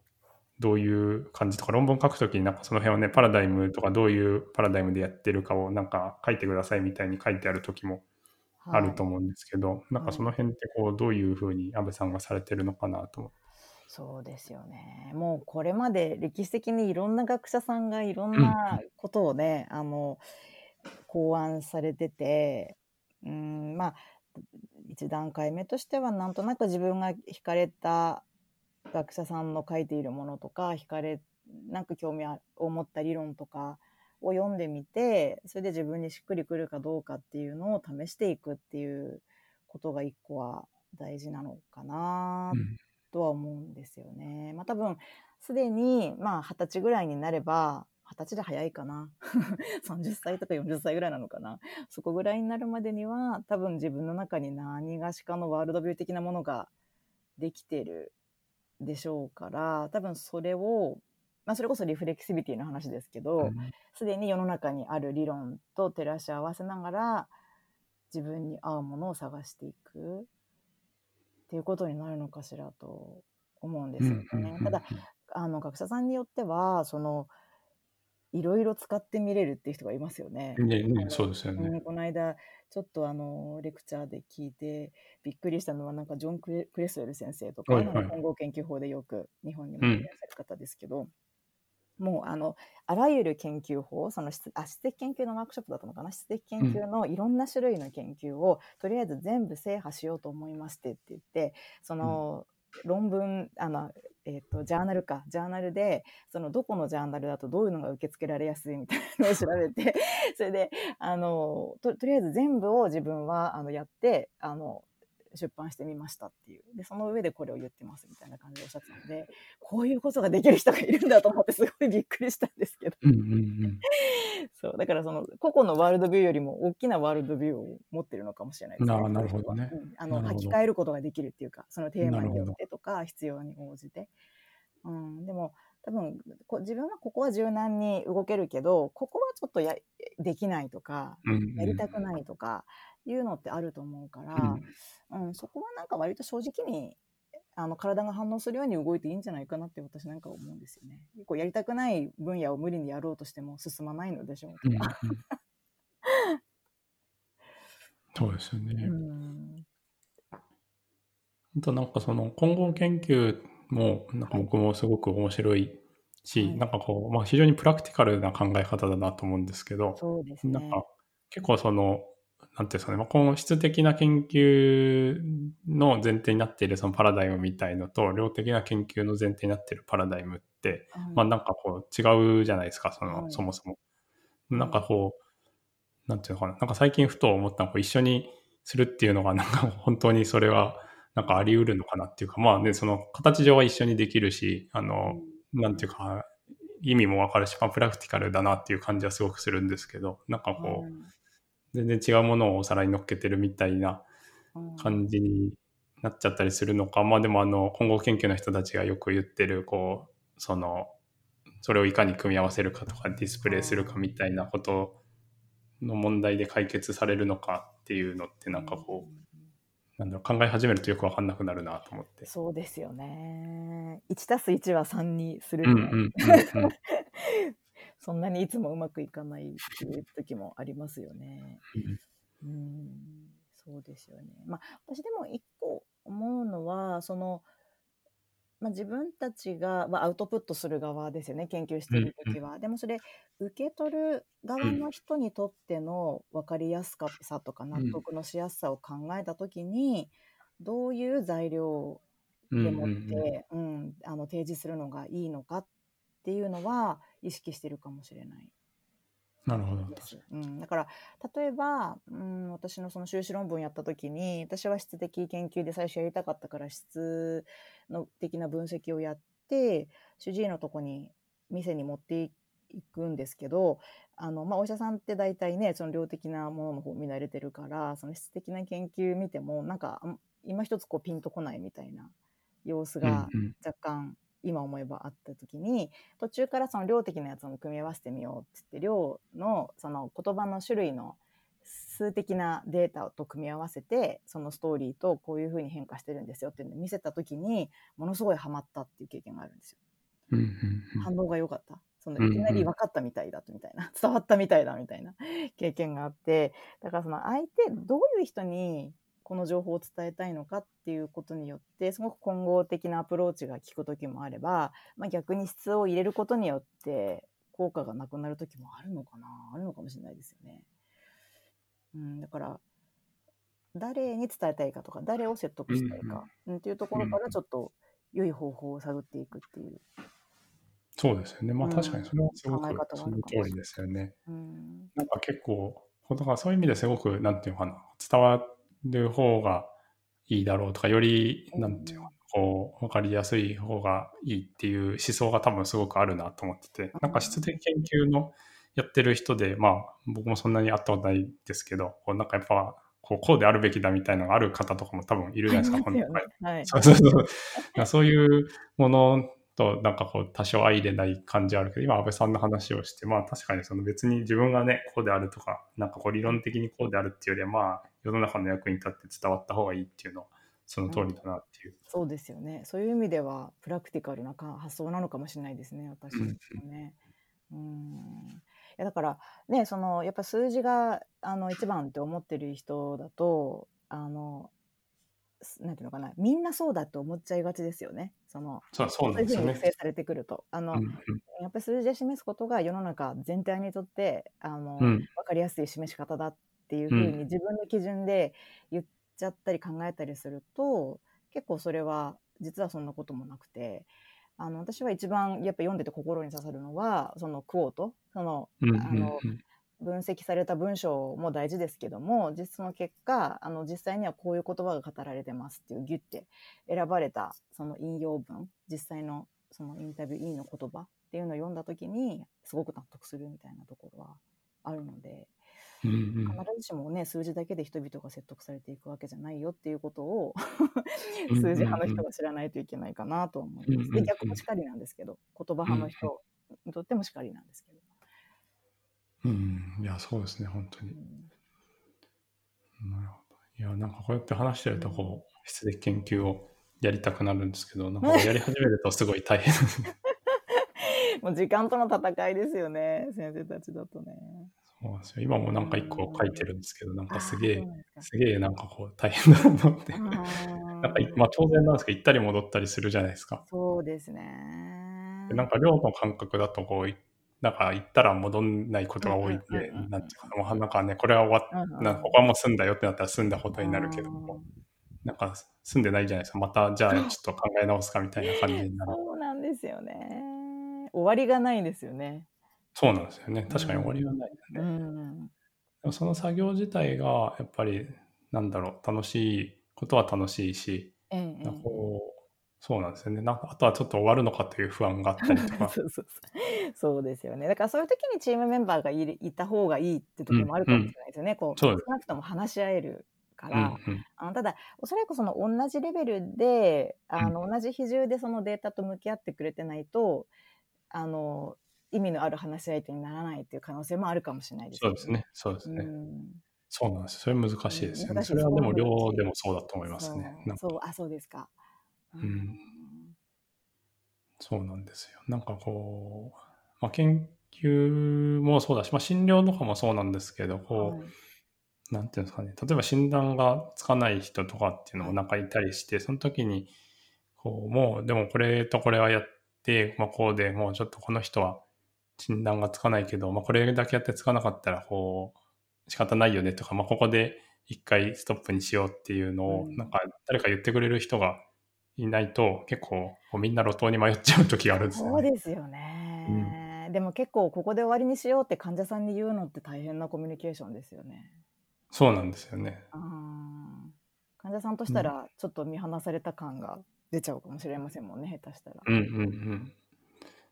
どういう感じとか論文書くときになんかその辺をねパラダイムとかどういうパラダイムでやってるかをなんか書いてくださいみたいに書いてある時もあると思うんですけど、はい、なんかその辺ってこうどういうふうに安倍さんがされてるのかなとそうですよね。もうこれまで歴史的にいろんな学者さんがいろんなことをね、うん、あの考案されてて、うんまあ一段階目としてはなんとなく自分が惹かれた学者さんの書いているものとか惹かれなんか興味を持った理論とかを読んでみてそれで自分にしっくりくるかどうかっていうのを試していくっていうことが一個は大事なのかなとは思うんですよね。うん、まあ多分すでにまあ二十歳ぐらいになれば二十歳で早いかな。[LAUGHS] 30歳とか40歳ぐらいなのかな。そこぐらいになるまでには多分自分の中に何がしかのワールドビュー的なものができてるでしょうから多分それをまあ、それこそリフレキシビティの話ですけどすで、に世の中にある理論と照らし合わせながら自分に合うものを探していく。っていうことになるのかしらと思うんですよね。ただあの学者さんによってはそのいろいろ使ってみれるっていう人がいますよね。ねねそうですよね。この間ちょっとあのレクチャーで聞いてびっくりしたのはなんかジョン・クレクレスウェル先生とか、はいはい、混合研究法でよく日本にもいらっしゃる方ですけど、うんもうあのあらゆる研究法その質あ質的研究のワークショップだったのかな質的研究のいろんな種類の研究を、うん、とりあえず全部制覇しようと思いましてって言ってその、うん、論文あの、えーと、ジャーナルか。ジャーナルでそのどこのジャーナルだとどういうのが受け付けられやすいみたいなのを調べて [LAUGHS] それであのととりあえず全部を自分はあのやってあの出版してみましたっていう。でその上でこれを言ってますみたいな感じでおっしゃってたのでこういうことができる人がいるんだと思ってすごいびっくりしたんですけど、うんうんうん、[LAUGHS] そうだからその個々のワールドビューよりも大きなワールドビューを持ってるのかもしれないですね。なるほどね、うん、あの履き替えることができるっていうかそのテーマによってとか必要に応じて。うん、でも多分こ自分はここは柔軟に動けるけどここはちょっとやできないとか、やりたくないとかいうのってあると思うから、うん、うん、そこはなんか割と正直にあの体が反応するように動いていいんじゃないかなって私なんか思うんですよね。結構やりたくない分野を無理にやろうとしても進まないのでしょうか。うんうん、そうですよね。うん、あとなんかその混合研究もなんか僕もすごく面白いし、はい、なんかこう、まあ、非常にプラクティカルな考え方だなと思うんですけど、そうですね、なんか結構そのなんていうんですかね、まあ、この質的な研究の前提になっているそのパラダイムみたいのと、量的な研究の前提になっているパラダイムって、まあなんかこう違うじゃないですか、その、そもそも。なんかこう、なんていうのかな、なんか最近ふと思ったのは、一緒にするっていうのが、なんか本当にそれは、なんかあり得るのかなっていうか、まあね、その形上は一緒にできるし、あの、なんていうか、意味もわかるし、まあ、プラクティカルだなっていう感じはすごくするんですけど、なんかこう、全然違うものをお皿に乗っけてるみたいな感じになっちゃったりするのか、うん、まあでもあの混合研究の人たちがよく言ってるこうそのそれをいかに組み合わせるかとかディスプレイするかみたいなことの問題で解決されるのかっていうのってなんかこう、うん、なんだろう考え始めるとよく分かんなくなるなと思って。そうですよね。1たす1は3にする、[LAUGHS] そんなにいつもうまくいかないっていう時もありますよね。うん、そうですよね。まあ、私でも一個思うのは、その、まあ、自分たちが、まあ、アウトプットする側ですよね。研究している時は、でもそれ受け取る側の人にとっての分かりやすさとか納得のしやすさを考えた時に、どういう材料でもって、うんあの提示するのがいいのかっていうのは意識してるかもしれない。なるほど。うん、だから例えば、うん、私のその修士論文やった時に私は質的研究で最初やりたかったから質の的な分析をやって主治医のとこに店に持っていくんですけどあの、まあ、お医者さんって大体ねその量的なものの方を見慣れてるからその質的な研究見てもなんか今一つこうピンとこないみたいな様子が若干今思えばあった時に途中からその量的なやつも組み合わせてみようって言って量のその言葉の種類の数的なデータと組み合わせてそのストーリーとこういうふうに変化してるんですよっていうのを見せた時にものすごいハマったっていう経験があるんですよ。うんうんうん反応が良かった。そのいきなり分かったみたいだとみたいな、[LAUGHS] 伝わったみたいだみたいな経験があって、だからその相手、どういう人にこの情報を伝えたいのかっていうことによって、すごく混合的なアプローチが効く時もあれば、まあ、逆に質を入れることによって効果がなくなる時もあるのかな、あるのかもしれないですよね。うん、だから、誰に伝えたいかとか、誰を説得したいか、うん、っていうところからちょっと良い方法を探っていくっていう。そうですよね。まあうん確かにそれはすごく考え方があその通りですよね。うんなんか結構、だからそういう意味ですごく、なんていうのかな、伝わる方がいいだろうとか、より、うんなんていうこう、わかりやすい方がいいっていう思想が多分すごくあるなと思ってて、なんか質的研究のやってる人で、まあ僕もそんなに会ったことないですけど、こうなんかやっぱ、こうこうであるべきだみたいなのがある方とかも多分いるじゃないですか、本当にねはい。そうそうそう。そういうものとなんかこう多少相入れない感じはあるけど、今安倍さんの話をして、まあ確かにその別に自分がね、こうであるとか、なんかこう理論的にこうであるっていうよりは、まあ世の中の役に立って伝わった方がいいっていうのは、その通りだなっていう。そうですよね。そういう意味ではプラクティカルなか発想なのかもしれないですね。私もね。うん。いやだからね、そのやっぱ数字があの一番って思ってる人だと、あのすなんていうのかな、みんなそうだって思っちゃいがちですよね。そのそうそうなんですよね。育成されてくると、あの、うんやっぱり数字で示すことが世の中全体にとってあの、うん。うん分かりやすい示し方だっていうふううん。に自分の基準で言っちゃったり考えたりすると結構それは実はそんなこともなくてあの私は一番やっぱ読んでて心に刺さるのはそのクオート。そのうんうんあの分析された文章も大事ですけども実その結果あの実際にはこういう言葉が語られてますっていうギュッて選ばれたその引用文実際のそのインタビュー E の言葉っていうのを読んだ時にすごく納得するみたいなところはあるのでうんうん必ずしもね数字だけで人々が説得されていくわけじゃないよっていうことをうん数字派の人が知らないといけないかなと思います。で逆もしかりなんですけど言葉派の人にとってもしかりなんですけど。うん、いや、そうですね、本当に。うんなるほど。いや、なんかこうやって話してると、こう、質的研究をやりたくなるんですけど、[LAUGHS] なんかやり始めるとすごい大変。[LAUGHS] もう時間との戦いですよね、先生たちだとね。そうなんですよ。今もなんか一個書いてるんですけど、なんかすげえすげえなんかこう大変だなと思って。あなんーかい、まあ当然なんですけど、行ったり戻ったりするじゃないですか。そうですね。でなんか量の感覚だとこうい、なんか行ったら戻んないことが多いんでなんていうかな、もうなんかね、これは終わっなんかここはもう済んだよってなったら済んだことになるけども、なんか済んでないじゃないですか。またじゃあちょっと考え直すかみたいな感じになる。そうなんですよね。終わりがないんですよね。そうなんですよね。確かに終わりはないですね。うん。でもその作業自体がやっぱりなんだろう楽しいことは楽しいし、えええなんかこうそうなんですよね。なんかあとはちょっと終わるのかという不安があったりとか。[LAUGHS] そうそうそう。そうですよね。だからそういう時にチームメンバーがいるいた方がいいって時もあるかもしれないですよね。こうそうです。少なくとも話し合えるかうんら。あのただおそらくその同じレベルであの同じ比重でそのデータと向き合ってくれてないとあの意味のある話し相手にならないっていう可能性もあるかもしれないですそうですね。そうですね、うん。そうなんですそれ難しいですよね、それはでも量でもそうだと思いますね。そう。あそうですか。うん。そうなんですよ。なんかこう、まあ、研究もそうだし、まあ、診療とかもそうなんですけどこう、はい。なんていうんですかね、例えば診断がつかない人とかっていうのもなんかいたりして、その時に、こう、もう、でもこれとこれはやって、まあこうでもうちょっとこの人は診断がつかないけど、まあこれだけやってつかなかったら、こう、仕方ないよねとか、まあここで一回ストップにしようっていうのを、うん。なんか誰か言ってくれる人がいないと、結構みんな路頭に迷っちゃう時があるんですよね。そうですよね、でも結構ここで終わりにしようって患者さんに言うのって大変なコミュニケーションですよね。そうなんですよね。患者さんとしたらちょっと見放された感が出ちゃうかもしれませんもんね下手したら。うんうんうん。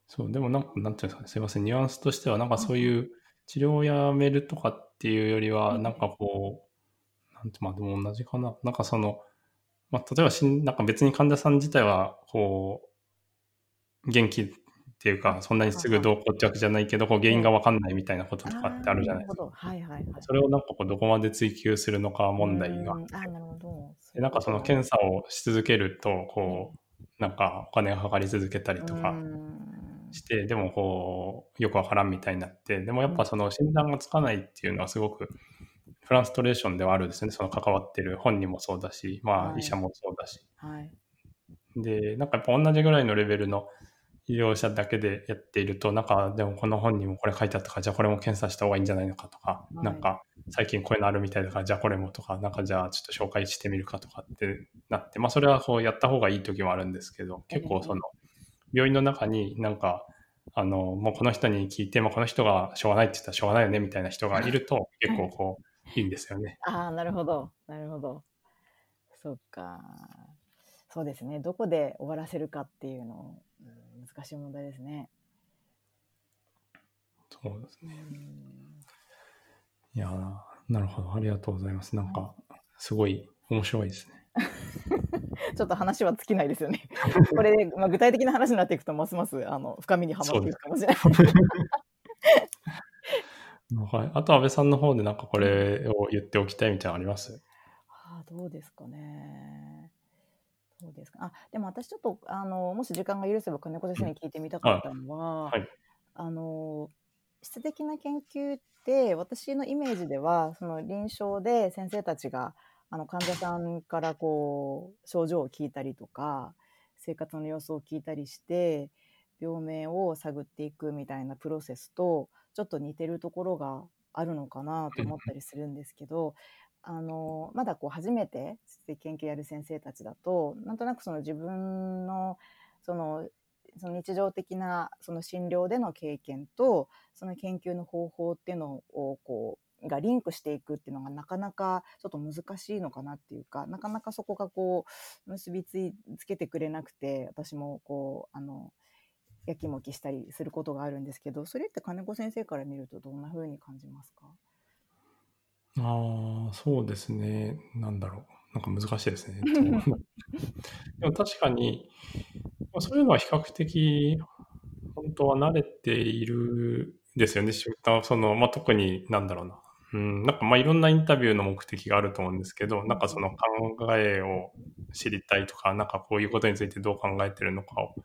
そう、でもなんか、なんていうんですかね、すいません、ニュアンスとしては、なんかそういう治療をやめるとかっていうよりは、うんなんかこう、なんて、まあでも同じかな。なんかその、まあ例えばしん、なんか別に患者さん自体は、こう、元気っていうか、そんなにすぐどうこうってわけじゃないけど、こう原因がわかんないみたいなこととかってあるじゃないですか。はいはいはい。それをなんかこうどこまで追求するのか問題がうんあーなるほど。でなんかその検査をし続けると、こう、なんかお金がかかり続けたりとかうんして、でもこう、よくわからんみたいになって、でもやっぱその診断がつかないっていうのはすごくフランストレーションではあるんですね。その関わってる本人もそうだし、まはいあ医者もそうだし。はい。で、なんかやっぱ同じぐらいのレベルの医療者だけでやっていると、なんかでもこの本にもこれ書いてあったから、じゃあこれも検査した方がいいんじゃないのかとか、はいなんか最近こういうのあるみたいだから、じゃあこれもとか、なんかじゃあちょっと紹介してみるかとかってなって、まあそれはこうやった方がいい時もあるんですけど、結構その病院の中になんか、あの、もうこの人に聞いて、まあこの人がしょうがないって言ったらしょうがないよねみたいな人がいると、[LAUGHS] 結構こう、いいんですよね。ああ、なるほど。なるほど。そっか。そうですね。どこで終わらせるかっていうの、うん難しい問題ですね。そうですね。うんいやーなるほど。ありがとうございます。なんか、すごい面白いですね。[LAUGHS] ちょっと話は尽きないですよね。[LAUGHS] これ、まあ、具体的な話になっていくと、ますますあの深みにはまっていくかもしれない。はい。あと、安倍さんの方でなんかこれを言っておきたいみたいなのあります？あーどうですかね。どうですか？あ、でも私ちょっとあのもし時間が許せば金子先生に聞いてみたかったのは、はいあの質的な研究って私のイメージではその臨床で先生たちがあの患者さんからこう症状を聞いたりとか生活の様子を聞いたりして病名を探っていくみたいなプロセスとちょっと似てるところがあるのかなと思ったりするんですけど、あのまだこう初めて研究やる先生たちだとなんとなくその自分のそのその日常的なその診療での経験とその研究の方法っていうのをこうがリンクしていくっていうのがなかなかちょっと難しいのかなっていうかなかなかそこがこう結びついつけてくれなくて私もこうあのやきもきしたりすることがあるんですけどそれって金子先生から見るとどんな風に感じますか？ああ、そうですね。なんだろう。なんか難しいですね。えっとでも確かに、まあそういうのは比較的、本当は慣れているんですよね。その、まあ、特に、なんだろうな。うん、なんかまあいろんなインタビューの目的があると思うんですけど、なんかその考えを知りたいとか、なんかこういうことについてどう考えてるのかを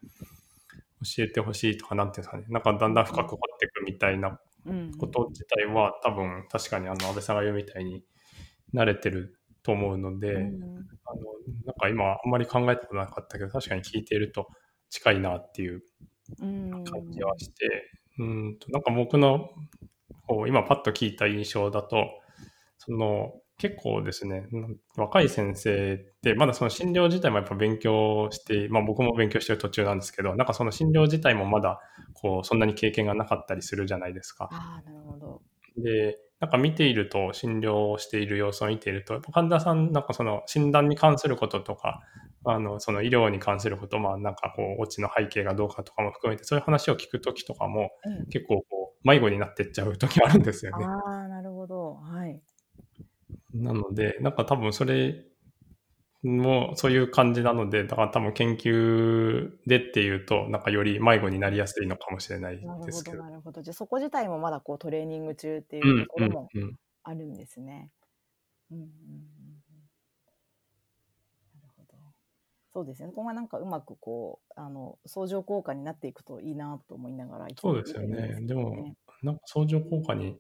教えてほしいとか、なんていうんですかね。なんかだんだん深く掘っていくみたいなうん。こと自体は多分確かにあの安倍さんが言うみたいに慣れてると思うので、うん。あのなんか今あんまり考えたことなかったけど確かに聞いていると近いなっていううん。感じはして、うんとなんか僕のこう今パッと聞いた印象だとその結構ですねうん若い先生ってまだその診療自体もやっぱ勉強して、まあ、僕も勉強してる途中なんですけどなんかその診療自体もまだこうそんなに経験がなかったりするじゃないですか。ああなるほど。で、なんか見ていると、診療をしている様子を見ていると、患者さん、なんかその診断に関することとか、あの、その医療に関すること、まあなんかこう、オチの背景がどうかとかも含めて、そういう話を聞くときとかも、うん結構こう、迷子になってっちゃうときあるんですよね。ああなるほどはい。なので、なんか多分それもそういう感じなので、だから多分研究でっていうと、なんかより迷子になりやすいのかもしれないですけど。なるほど。じゃあそこ自体もまだこうトレーニング中っていうところもあるんですね。うんうんうんうんなるほど。そうですね。ここがなんかうまくこうあの相乗効果になっていくといいなと思いながらいつもそうですよねでもなんか相乗効果に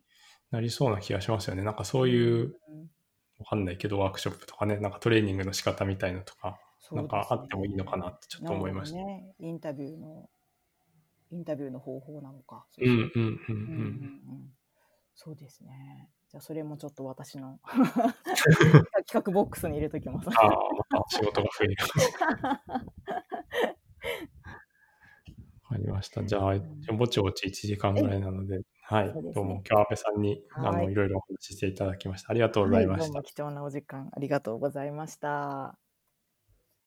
なりそうな気がしますよね。なんかそういう、うんわかんないけど、ワークショップとかね、なんかトレーニングの仕方みたいなとか、なんかあってもいいのかなってちょっと思いました。ね。インタビューの、インタビューの方法なのか。うんうんうんううんうんん。うんそうですね。じゃあ、それもちょっと私の [LAUGHS] 企画ボックスに入れときます。ああ、また仕事が増える。[LAUGHS] わかりました。じゃあ、ぼちぼち1時間ぐらいなので、はい、ねどうも今日は安倍さんに、あの、はいいろいろお話ししていただきました。ありがとうございましたはどうも。貴重なお時間ありがとうございました。